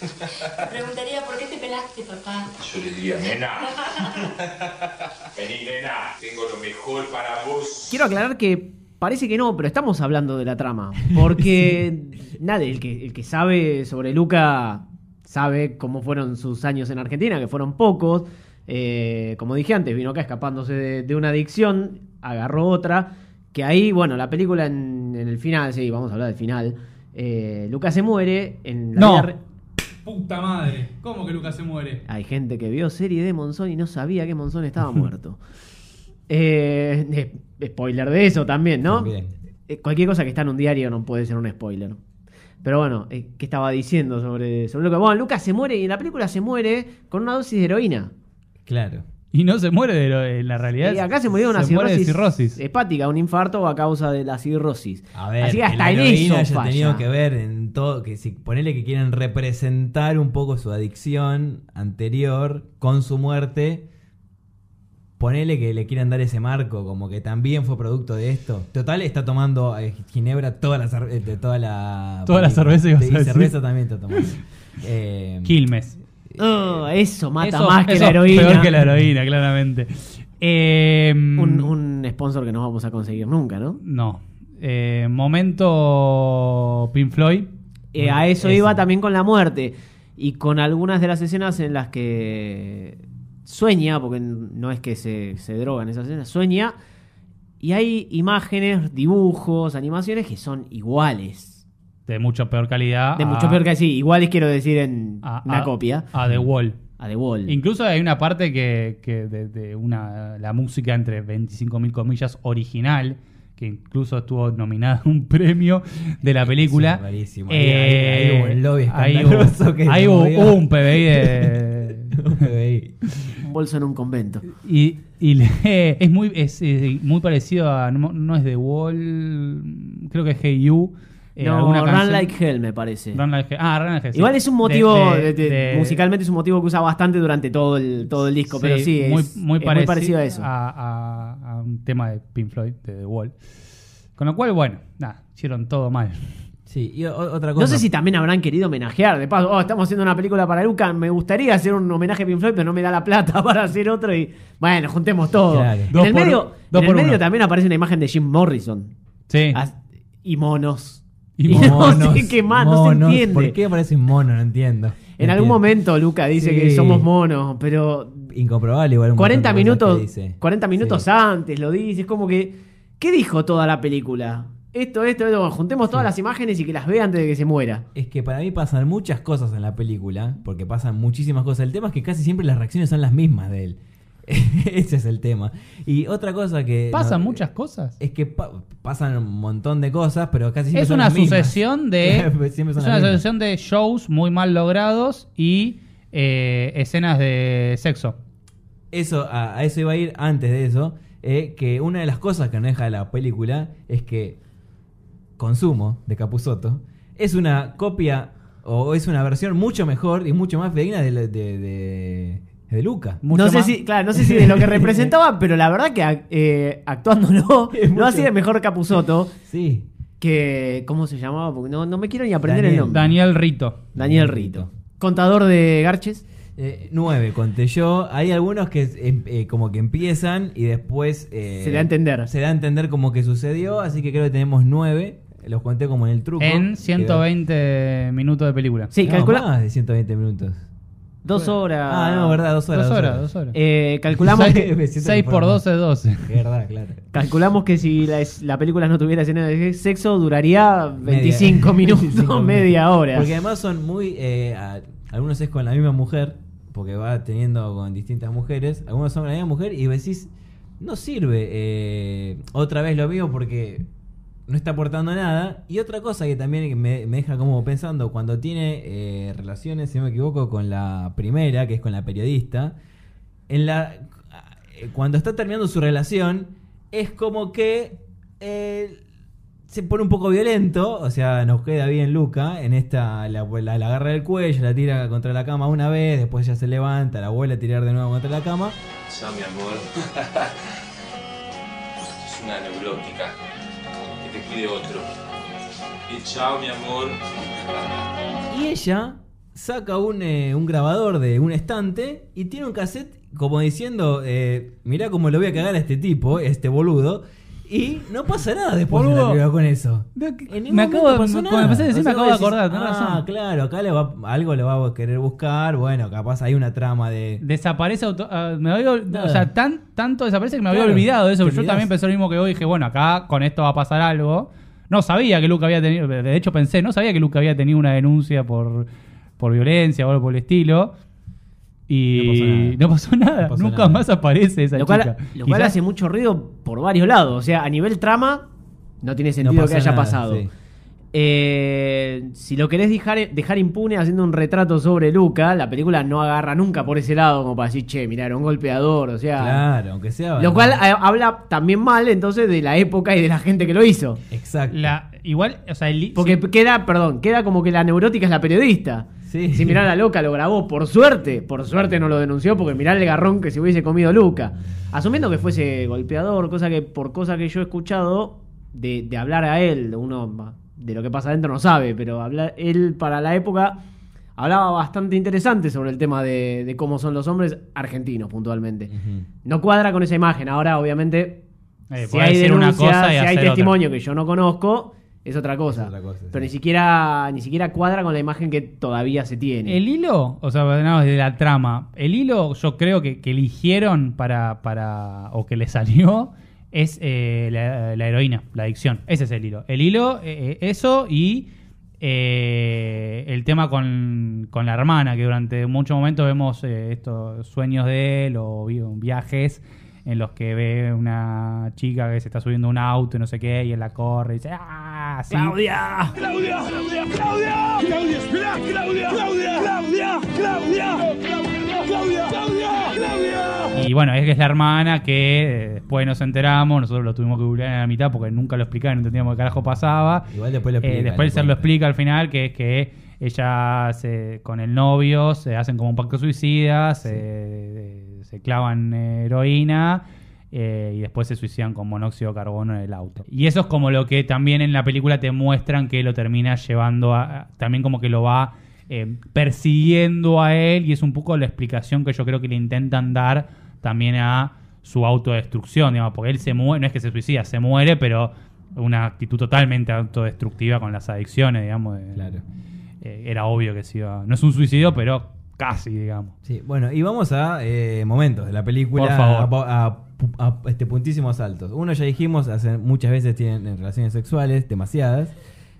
Me preguntaría por qué te pelaste, papá. Yo le diría, nena. Vení, nena. Tengo lo mejor para vos. Quiero aclarar que parece que no, pero estamos hablando de la trama. Porque nadie, el que, el que sabe sobre Luca sabe cómo fueron sus años en Argentina, que fueron pocos. Eh, como dije antes, vino acá escapándose de, de una adicción, agarró otra. Que ahí, bueno, la película en, en el final, sí, vamos a hablar del final. eh, Luca se muere en la No. vida re- Puta madre. ¿Cómo que Lucas se muere? Hay gente que vio serie de Monzón y no sabía que Monzón estaba muerto. Eh, eh, spoiler de eso también, ¿no? También. Eh, cualquier cosa que está en un diario no puede ser un spoiler. Pero bueno, eh, ¿qué estaba diciendo sobre, sobre Lucas? Bueno, Lucas se muere y en la película se muere con una dosis de heroína. Claro. Y no se muere de lo- en la realidad. Y acá se murió de una se muere de cirrosis, cirrosis. hepática, un infarto a causa de la cirrosis. A ver, Así que que hasta la en eso haya tenido que ver en todo, que si ponele que quieren representar un poco su adicción anterior con su muerte, ponele que le quieran dar ese marco, como que también fue producto de esto. Total, está tomando eh, Ginebra toda la, cer- eh, de toda la... Toda la cerveza Y decir. cerveza también está tomando. Eh, Quilmes. Oh, eso mata Eso- más que la heroína. Peor que la heroína, claramente. Eh, Un, un sponsor que no vamos a conseguir nunca, ¿no? No. Eh, momento Pink Floyd. Eh, a eso Ese. iba también con la muerte. Y con algunas de las escenas en las que sueña, porque no es que se, se droga en esas escenas, sueña. Y hay imágenes, dibujos, animaciones que son iguales. De mucho peor calidad. De a- mucho peor que sí, iguales quiero decir en a- una a- copia. A The Wall. A The Wall. Incluso hay una parte que, que de, de una la música entre 25.000 comillas original, que incluso estuvo nominada a un premio de la película. Sí, rarísimo. Ahí- ahí- ahí hubo un lobby ahí hubo- que ahí se hubo- movió. hubo un PBI de... Un PBI. Un bolso en un convento. Y, y le- es muy es, eh, muy parecido a no, no es The Wall creo que es Hey You eh, no, alguna Run canción- Like Hell me parece. Run Like Hell. ah Run Like Hell, sí. Igual es un motivo, de- de- de- de- musicalmente es un motivo que usa bastante durante todo el, todo el disco, pero sí, muy, es, muy, pareci- parecido a eso. A, a- a un tema de Pink Floyd, de The Wall. Con lo cual, bueno, nada, hicieron todo mal. Sí, y o- otra cosa. No sé si también habrán querido homenajear. De paso, oh, estamos haciendo una película para Luca. Me gustaría hacer un homenaje a Pink Floyd, pero no me da la plata para hacer otro. Y bueno, juntemos todo. Claro. En Dos el, por- medio, dos en el por medio uno. también aparece una imagen de Jim Morrison. Sí. As- y monos. Y no sé qué más, no se entiende. ¿Por qué aparece un mono? No entiendo. No En algún momento Luca dice Sí. que somos monos, pero Incomprobable igual un 40 montón de cosas minutos, que dice. 40 minutos Sí. antes lo dice. Es como que, ¿qué dijo toda la película? Esto, esto, esto. Juntemos todas las imágenes y que las vea antes de que se muera. Es que para mí pasan muchas cosas en la película, porque pasan muchísimas cosas. El tema es que casi siempre las reacciones son las mismas de él. Ese es el tema. Y otra cosa que... Pasan no, muchas cosas. Es que pa- pasan un montón de cosas, pero casi siempre Es son una las mismas. sucesión de. Es una sucesión de shows muy mal logrados y eh, escenas de sexo. Eso, a, a eso iba a ir antes de eso, eh, que una de las cosas que no deja la película es que Consumo, de Capusotto, es una copia o es una versión mucho mejor y mucho más de, de, de, de Luca. Mucho no sé más- si, claro, no sé si de lo que representaba, pero la verdad que eh, actuándolo Es lo mucho. hacía mejor Capuzoto Sí. que ¿cómo se llamaba? Porque no, no me quiero ni aprender Daniel. el nombre. Daniel Rito. Daniel Rito. Contador de Garches. Eh, nueve, conté yo. Hay algunos que eh, eh, como que empiezan y después... eh, Se da a entender. Se da a entender como que sucedió, así que creo que tenemos nueve. Los conté como en el truco. En Que- 120 minutos de película. Sí, No, calcula más de 120 minutos. Dos horas. Ah, no, verdad, dos horas. Dos horas, dos horas. Eh, calculamos Seis- que, me siento 6 por informado. 12 es 12. Verdad, claro. calculamos que si la, la película no tuviera escena de sexo duraría 25 Media- minutos, 25 media hora. Porque además son muy. eh, a- algunos es con la misma mujer, porque va teniendo con distintas mujeres. Algunos son con la misma mujer y decís, no sirve eh, otra vez lo mío porque no está aportando nada. Y otra cosa que también me, deja como pensando, cuando tiene eh, relaciones, si no me equivoco, con la primera, que es con la periodista, en la eh, cuando está terminando su relación, es como que eh, se pone un poco violento, o sea, nos queda bien Luca, en esta, la, la, agarra del cuello, la tira contra la cama una vez, después ella se levanta, la vuelve a tirar de nuevo contra la cama. Chao, mi amor. es una neurótica. Te cuide otro. Y chao, mi amor. Y ella saca un, eh, un grabador de un estante y tiene un cassette como diciendo, eh, mirá cómo lo voy a cagar a este tipo, este boludo. Y no pasa nada después de la con eso. Me acabo- pasó nada. decir, O me de acordar, tenés ah, razón. claro, acá le va, algo le va a querer buscar. Bueno, capaz hay una trama de. Desaparece auto- ah, me había o sea, tan, tanto desaparece que me había olvidado de eso. Yo olvidás. también pensé lo mismo que vos. Dije, bueno, acá con esto va a pasar algo. No sabía que Luca había tenido. De hecho, pensé, no sabía que Luca había tenido una denuncia por, por violencia o algo por el estilo. Y no pasó nada. No pasó Nunca nada. más aparece esa Lo cual, chica. lo cual Quizás- hace mucho ruido por varios lados. O sea, a nivel trama, no tiene sentido que haya nada, pasado. sí. Eh, si lo querés dejar, dejar impune haciendo un retrato sobre Luca, la película no agarra nunca por ese lado, como para decir, che, mirá, era un golpeador. O sea, Claro, aunque sea. lo cual eh, habla también mal entonces de la época y de la gente que lo hizo. Exacto. La, igual, o sea, el- Porque queda, perdón, queda como que la neurótica es la periodista. Sí. Si mirá la loca lo grabó, por suerte, por suerte no lo denunció, porque mirá el garrón que se hubiese comido Luca. Asumiendo que fuese golpeador, cosa que por cosa que yo he escuchado de, de hablar a él, uno de lo que pasa adentro no sabe, pero hablar, él para la época hablaba bastante interesante sobre el tema de, de cómo son los hombres argentinos puntualmente. No cuadra con esa imagen. Ahora, obviamente, Eh, si puede hay una cosa y si hay otra. testimonio que yo no conozco, es otra cosa. otra cosa, Pero ni siquiera ni siquiera cuadra con la imagen que todavía se tiene. El hilo, o sea, no, de la trama, el hilo yo creo que, que eligieron para, para, o que le salió, es eh, la, la heroína, la adicción. Ese es el hilo. El hilo, eh, eh, eso y eh, el tema con, con la hermana, que durante muchos momentos vemos eh, estos sueños de él o vi- viajes en los que ve una chica que se está subiendo a un auto y no sé qué, y él la corre y dice, ¡ah! sí". ¡Claudia! ¡Claudia! ¡Claudia! ¡Claudia! ¡Claudia! ¡Claudia! ¡Claudia! ¡Claudia! ¡Claudia! ¡Claudia! ¡Claudia! ¡Claudia! Y bueno, es que es la hermana que eh, después nos enteramos, nosotros lo tuvimos que googlear en la mitad porque nunca lo explicaba y no entendíamos qué carajo pasaba. Igual después lo Eh, se lo explica al final, que es que ella se, con el novio se hacen como un pacto suicida, se, se clavan heroína eh, y después se suicidan con monóxido de carbono en el auto. Y eso es como lo que también en la película te muestran que lo termina llevando a... a- también como que lo va eh, persiguiendo a él y es un poco la explicación que yo creo que le intentan dar también a su autodestrucción, digamos, porque él se muere, no es que se suicida, se muere, pero una actitud totalmente autodestructiva con las adicciones, digamos. de- Claro. Eh, era obvio que se iba... No es un suicidio, pero casi, digamos. Sí, bueno, y vamos a eh, momentos de la película. Por favor. A, a- a- este, puntísimos saltos. Uno ya dijimos, hace, muchas veces tienen relaciones sexuales, demasiadas.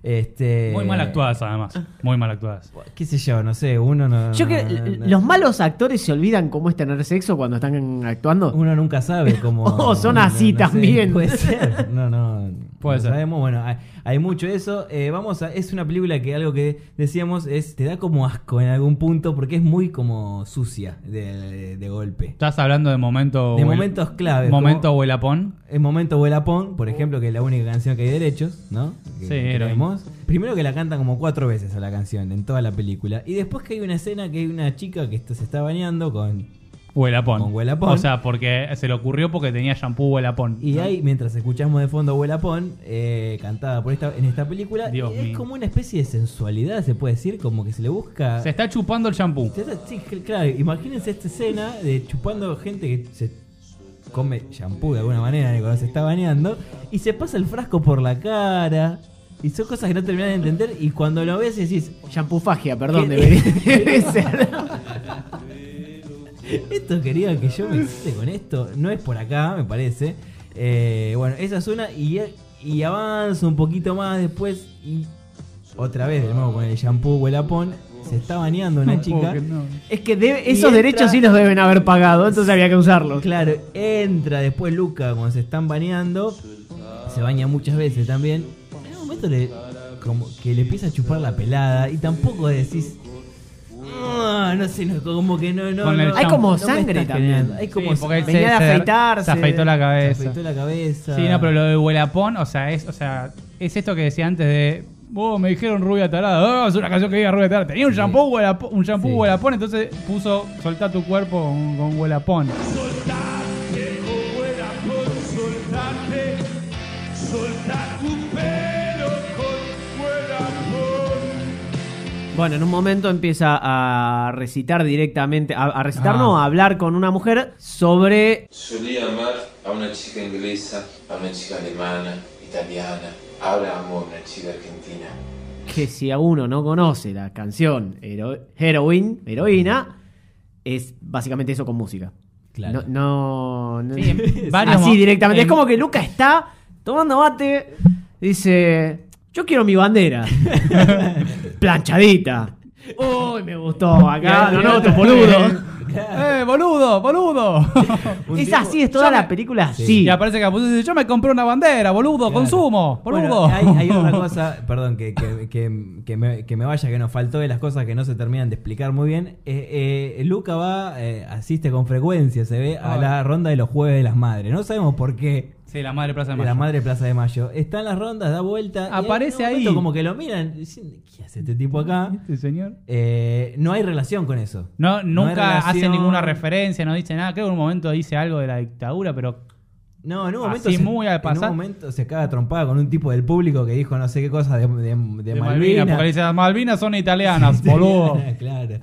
Este, Muy mal actuadas, además. Muy mal actuadas. Qué sé yo, no sé, uno no. Yo no- que no- los malos actores se olvidan cómo es tener sexo cuando están actuando. Uno nunca sabe cómo. O son así no sé, también. puede ser. No, no. Puede no ser. Sabemos, bueno, hay, hay mucho eso. Eh, vamos a. Es una película que algo que decíamos es. Te da como asco en algún punto porque es muy como sucia de, de golpe. Estás hablando de momento... De momentos claves. Momento como- huelapón. El momento Huelapón, por ejemplo, que es la única canción que hay derechos, ¿no? Que Sí, tenemos. Primero que la cantan como cuatro veces a la canción en toda la película. Y después que hay una escena que hay una chica que está- se está bañando con. Huelapón. Con huelapón. O sea, porque se le ocurrió porque tenía shampoo huelapón. Y hay, mientras escuchamos de fondo Huelapón, eh, cantada por esta, en esta película, Dios es mío. como una especie de sensualidad, se puede decir, como que se le busca. Se está chupando el shampoo. Se está- sí, cl- claro, imagínense esta escena de chupando gente que se come shampoo de alguna manera cuando se está bañando y se pasa el frasco por la cara. Y son cosas que no terminan de entender y cuando lo ves decís... Shampoofagia, perdón, debería, debe ser. Esto quería que yo me excite con esto. No es por acá, me parece. Eh, bueno, esa es una. Y, y avanza un poquito más después. Y otra vez, de nuevo con el shampoo Huelapón. Se está bañando una No chica. puedo que no. Es que debe- esos entra- derechos sí los deben haber pagado, entonces había que usarlos. Claro, entra después Luca cuando se están bañando. Se baña muchas veces también. En un momento le, como que le empieza a chupar la pelada. Y tampoco decís. "Ah, no sé, no, como que no, no, Hay como sangre también. generando. Hay como Sí, porque venía de de afeitarse. Se afeitó la cabeza. Se afeitó la cabeza. Sí, no, pero lo de huelapón, o sea, es, o sea, es esto que decía antes de. Oh, me dijeron rubia tarada. Oh, es una canción que diga rubia tarada. Tenía un shampoo huelapón, un shampoo Sí. huelapón, entonces puso soltá tu cuerpo con, con huelapón. Soltate, oh huelapón, soltate, solta tu pelo con huelapón. Bueno, en un momento empieza a recitar directamente, a, a recitar, Ah. no, a hablar con una mujer sobre Solía amar a una chica inglesa, a una chica alemana, italiana. A una chica argentina. Que si a uno no conoce la canción Hero- Heroin, Heroína, es básicamente eso con música. Claro. No, no, no- Sí, varios así directamente. en- Es como que Luca está tomando mate, dice, yo quiero mi bandera. Planchadita. Uy, me gustó acá, no, no, otro boludo. ¡Eh, boludo, boludo! Es así, es toda la película así. Y aparece Capuzotto y dice, yo me compré una bandera, boludo, Claro. consumo, boludo. Bueno, hay, hay otra cosa, perdón, que, que, que- que me, que me vaya, que nos faltó de las cosas que no se terminan de explicar muy bien. Eh, eh, Luca va, eh, asiste con frecuencia, se ve, a la ronda de los jueves de las madres. No sabemos por qué. Sí, la madre Plaza de Mayo. la madre Plaza de Mayo. Está en las rondas, da vuelta. Aparece ahí. momento Como que lo miran, diciendo, ¿qué hace este tipo acá? Este señor. Eh, no hay relación con eso. No, nunca hace relación. ninguna referencia, no dice nada. Creo que en un momento dice algo de la dictadura, pero No, en un momento, Así se, muy al en un pasar. momento se caga trompada con un tipo del público que dijo no sé qué cosa de, de, de de Malvinas. Malvinas. Porque dice, las Malvinas son italianas, boludo. claro.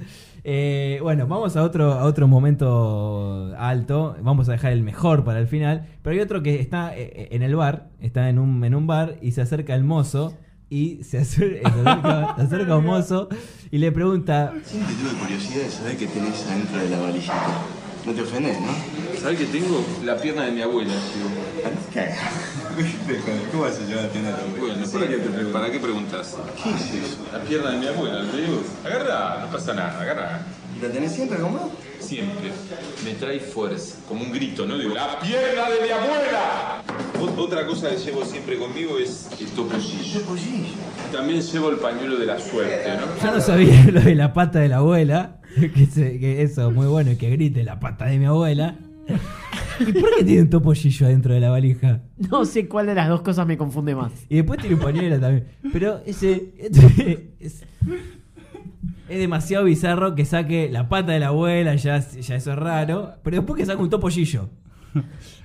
Eh, bueno, vamos a otro, a otro momento alto. Vamos a dejar el mejor para el final. Pero hay otro que está eh, en el bar. Está en un, en un bar y se acerca el mozo. Y se acer- se acerca, se acerca un mozo y le pregunta: Siempre tuve curiosidad de saber qué tenés adentro de la valijita. No te ofendes, ¿no? ¿Sabes que tengo? La pierna de mi abuela. ¿Cómo vas a llevar la de tu Bueno, ¿para qué, ¿para qué preguntas? ¿Qué es eso? La pierna de mi abuela, te digo. Agarra, no pasa nada, agarra. ¿Y la tenés siempre con vos? Siempre. Me trae fuerza. Como un grito, ¿no? Digo, ¡la pierna de mi abuela! Ot- Otra cosa que llevo siempre conmigo es el topollillo. También llevo el pañuelo de la suerte, ¿no? Yo no sabía lo de la pata de la abuela. Que, se- que eso, muy bueno, y que grite la pata de mi abuela. ¿Y por qué tiene un topollillo adentro de la valija? No sé cuál de las dos cosas me confunde más. Y después tiene un pañuelo también. Pero ese. Es, es demasiado bizarro que saque la pata de la abuela, ya, ya eso es raro. Pero después que saque un topollillo.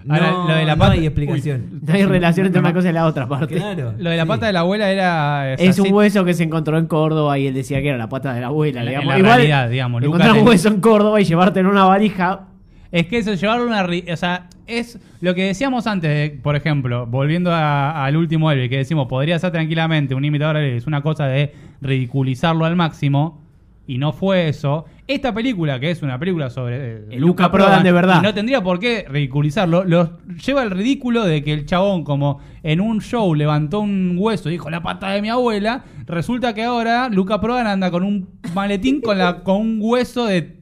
No, Ahora, lo de la no pata- hay explicación. No hay relación entre una cosa y la otra parte. Claro. Lo de la sí. pata de la abuela era. o sea, Es un hueso que se encontró en Córdoba y él decía que era la pata de la abuela. En digamos. la Igual, realidad, digamos, encontrar un hueso en Córdoba y llevarte en una valija. Es que eso, llevar una. ri- O sea, es lo que decíamos antes, de, por ejemplo, volviendo a- al último Elvis, que decimos, podría ser tranquilamente un imitador de Elvis, una cosa de ridiculizarlo al máximo, y no fue eso. Esta película, que es una película sobre eh, El Luca Prodan de verdad. y no tendría por qué ridiculizarlo, lo lleva al ridículo de que el chabón, como en un show levantó un hueso y dijo la pata de mi abuela, resulta que ahora Luca Prodan anda con un maletín con, la, con un hueso de,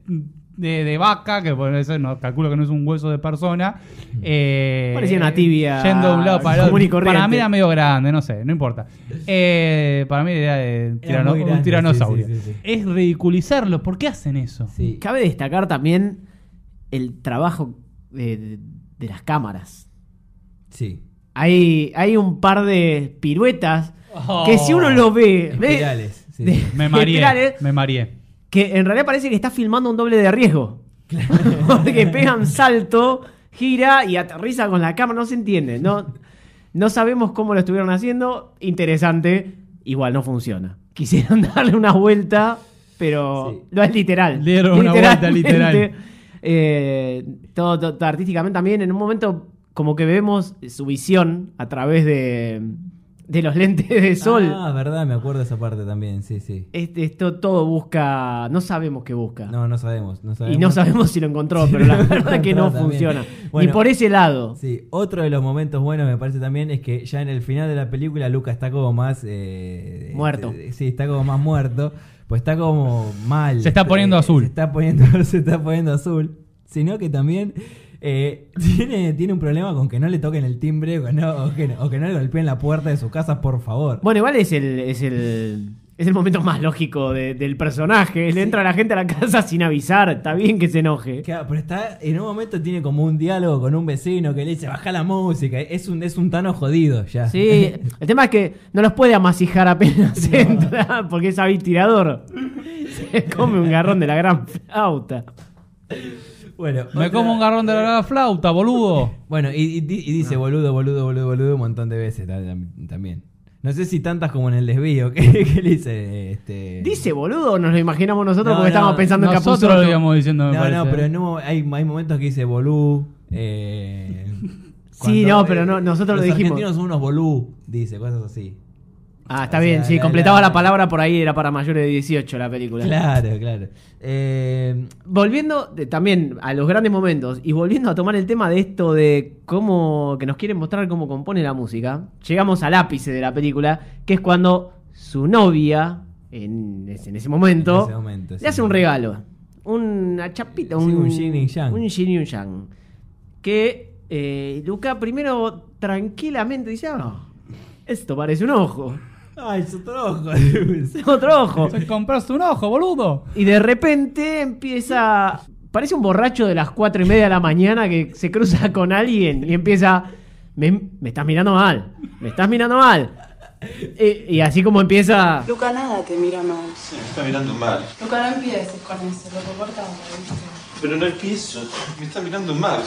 de, de vaca, que por eso no, calculo que no es un hueso de persona. eh, Parecía una tibia Yendo de un lado para el otro. Para mí era medio grande, no sé, no importa. Eh, para mí era de tirano- muy grande, un tiranosaurio. sí, sí, sí, sí. Es ridiculizarlo. ¿Por qué hacen eso? Sí. Cabe destacar también el trabajo de, de- de las cámaras. Sí. Hay, hay un par de piruetas Oh. que si uno lo ve, ve Espirales. de- Me mareé. espirales, Me mareé. Que en realidad parece que está filmando un doble de riesgo. Porque pegan salto, gira y aterriza con la cámara, no se entiende. No, no sabemos cómo lo estuvieron haciendo. Interesante, igual no funciona. Quisieron darle una vuelta, pero Sí. no es literal. Le dieron una vuelta literal. Eh, todo artísticamente también, en un momento como que vemos su visión a través de, de los lentes de sol. Ah, verdad, me acuerdo de esa parte también, sí, sí. Este, esto todo busca, no sabemos qué busca. No, no sabemos. No sabemos. Y no sabemos si lo encontró, Sí, pero la verdad que no también. funciona. Bueno. Ni por ese lado. Sí, otro de los momentos buenos me parece también es que ya en el final de la película Luca está como más... eh, Muerto. eh, sí, está como más muerto. Pues está como mal. Se está poniendo Eh, azul. Se está poniendo, se está poniendo azul. Sino que también eh, tiene, tiene un problema con que no le toquen el timbre o que no, o que, o que no le golpeen la puerta de su casa, por favor. Bueno, igual es el, es el, es el momento más lógico de- del personaje. Le entra la gente a la casa sin avisar. Está bien que se enoje. Claro, pero está, en un momento tiene como un diálogo con un vecino que le dice, baja la música. Es un, es un tano jodido ya. Sí, el tema es que no los puede amasijar apenas entra, porque es tirador. Se come un garrón de la gran flauta. Bueno, Me otra- como un garrón de la flauta, boludo. Bueno, y, y di- y dice boludo, boludo, boludo, boludo un montón de veces ta- tam- también. No sé si tantas como en el desvío. ¿Qué, qué le dice? Este... ¿Dice boludo o nos lo imaginamos nosotros No, porque no, estábamos pensando en Nosotros Capuzotto? lo íbamos diciendo, me No, parece. no, pero no, hay, hay momentos que dice bolú. eh, Sí, no, pero no, nosotros los lo dijimos. argentinos son unos bolú, dice, cosas así. Ah, está O bien, sea, sí, la- completaba la- la, palabra por ahí, era para mayores de 18 la película. Claro, claro. Eh, Volviendo de- también a los grandes momentos y volviendo a tomar el tema de esto de cómo que nos quieren mostrar cómo compone la música, llegamos al ápice de la película, que es cuando su novia, en ese, en ese momento, En ese momento, le hace un regalo. Una chapita, Sí, un, un yin y yang. Un yin y un yang. Que eh, Luca primero tranquilamente dice, ah, esto parece un ojo. Ay, es otro ojo. Es otro ojo. Se compraste un ojo, boludo. Y de repente empieza. Parece un borracho de las cuatro y media de la mañana que se cruza con alguien y empieza. Me, me estás mirando mal. Me estás mirando mal. Y, y así como empieza. Luca, nada te mira mal. Me está mirando mal. Luca, no empieces con eso, lo cortamos. Pero no empiezo. Me está mirando mal.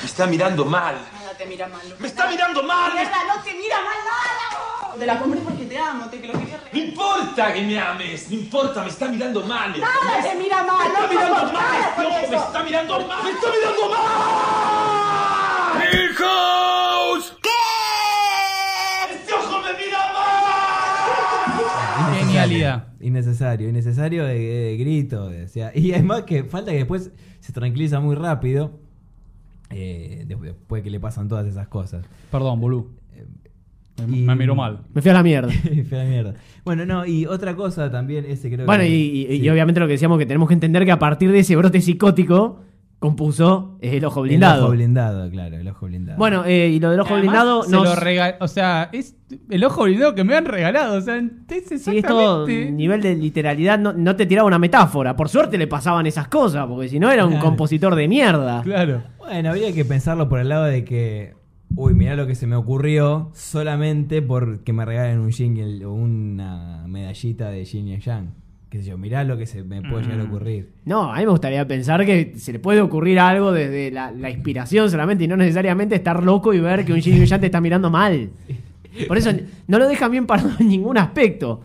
Me está mirando mal. Nada te mira mal. ¡Me está mirando mal! Mierda, no te mira mal nada. Te la compré porque te amo, te que lo quería No importa que me ames, no importa, me está mirando mal. Nada te mira mal, Me está no mirando mal, no, me está mirando mal, me está mirando mal. ¡Hijos! ¿Qué? ¡Este ojo me mira mal! Genialidad. Innecesario, innecesario de, de grito. de- o sea, y además que falta que después se tranquiliza muy rápido. Eh, después, que le pasan todas esas cosas. Perdón, boludo. Me, Y- me miró mal. Me fui a la mierda. Fue la mierda. Bueno, no, y otra cosa también, ese creo Bueno, que. y, y- sí. y obviamente lo que decíamos que tenemos que entender que a partir de ese brote psicótico compuso el ojo blindado. El ojo blindado, claro, el ojo blindado. Bueno, eh, y lo del ojo Además, blindado se nos- lo rega- O sea, es el ojo blindado que me han regalado. O sea, es Sí, esto exactamente. nivel de literalidad no, no te tiraba una metáfora. Por suerte le pasaban esas cosas, porque si no era un Claro. compositor de mierda. Claro. Bueno, habría que pensarlo por el lado de que. Uy, mirá lo que se me ocurrió solamente porque me regalen un jingle o una medallita de Yin y Yang. Qué sé yo, mirá lo que se me puede llegar a Mm. ocurrir. No, a mí me gustaría pensar que se le puede ocurrir algo desde la, la inspiración solamente y no necesariamente estar loco y ver que un Yang te está mirando mal. Por eso no lo dejan bien parado en ningún aspecto.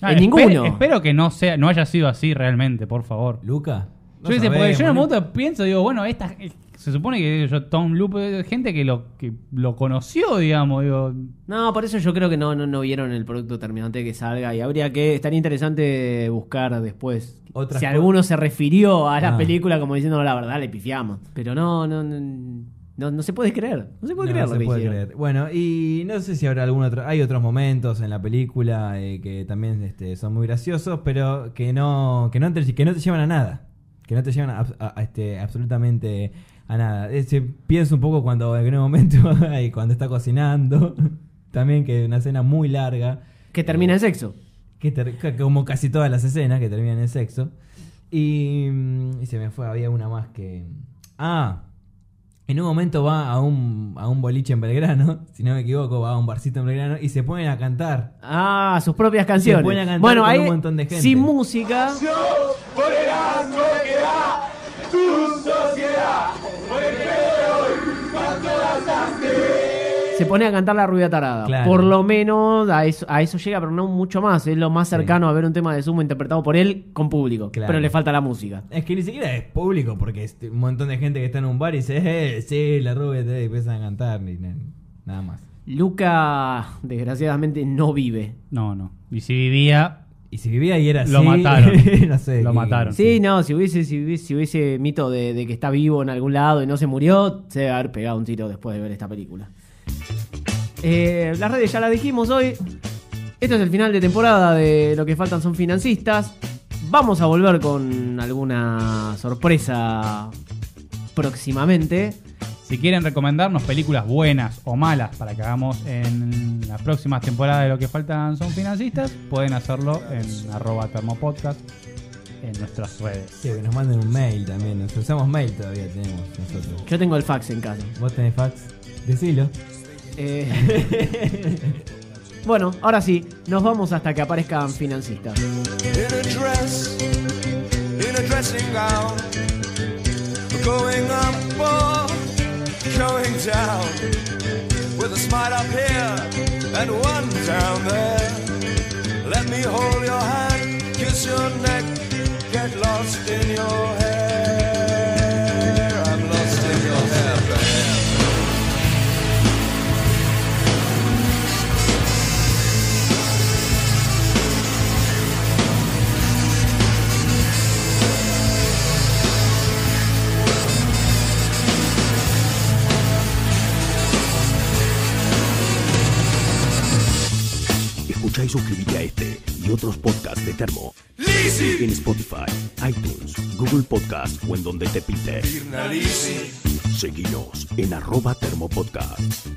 En ninguno. Espero que no sea, no haya sido así realmente, por favor. ¿Luca? Yo, sé, porque yo en un sabemos, momento pienso, digo, bueno, esta, se supone que yo, Tom Loop, gente que lo, que lo conoció, digamos, digo. No, por eso yo creo que no, no, no vieron el producto terminante que salga y habría que, estaría interesante buscar después Otras si alguno se refirió a la Ah. película como diciendo la verdad, le pifiamos. Pero no, no, no, no, no se puede creer. No se puede No, creer se lo que puede creer. Bueno, y no sé si habrá algún otro. Hay otros momentos en la película eh, que también este, son muy graciosos, pero que no, que no te, que no te llevan a nada. Que no te llevan a, a- a, este, absolutamente a nada. Ese, pienso un poco cuando en un momento, cuando está cocinando, también que una escena muy larga. Que termina en sexo. Que ter- como casi todas las escenas que terminan en sexo. Y, mm, y se me fue, había una más que. Ah, en un momento va a un, a un boliche en Belgrano, si no me equivoco, va a un barcito en Belgrano y se ponen a cantar. Ah, sus propias canciones. Se ponen a cantar bueno, con ahí un montón de gente. sin música. Por el asco que da tu sociedad. Se pone a cantar la rubia tarada. Claro. Por lo menos a eso, a eso llega, pero no mucho más. Es lo más cercano a ver un tema de Sumo interpretado por él con público. Claro. Pero le falta la música. Es que ni siquiera es público, porque es un montón de gente que está en un bar y dice, eh, sí, la rubia, y empiezan a cantar, ni- ni- nada más. Luca, desgraciadamente, no vive. No, no. Y si vivía. Y si vivía y era Lo así, mataron. no sé. Lo mataron. Sí, no, si hubiese, si hubiese, si hubiese mito de, de que está vivo en algún lado y no se murió, se debe haber pegado un tiro después de ver esta película. Eh, las redes ya las dijimos hoy. Esto es el final de temporada de Lo que faltan son financistas. Vamos a volver con alguna sorpresa próximamente. Si quieren recomendarnos películas buenas o malas para que hagamos en la próxima temporada de Lo que faltan son financistas, pueden hacerlo en arroba termopodcast en nuestras redes. Sí, que nos manden un mail también. Nos usamos mail todavía, tenemos nosotros. Yo tengo el fax en casa. ¿Vos tenés fax? Decilo. Eh, bueno, ahora sí, nos vamos hasta que aparezcan financistas. There. Let me hold your hand, kiss your neck, get lost in your hair. Escucha y suscríbete a este y otros podcasts de Termo en Spotify, iTunes, Google Podcast o en donde te pinte. Seguinos en arroba termopodcast.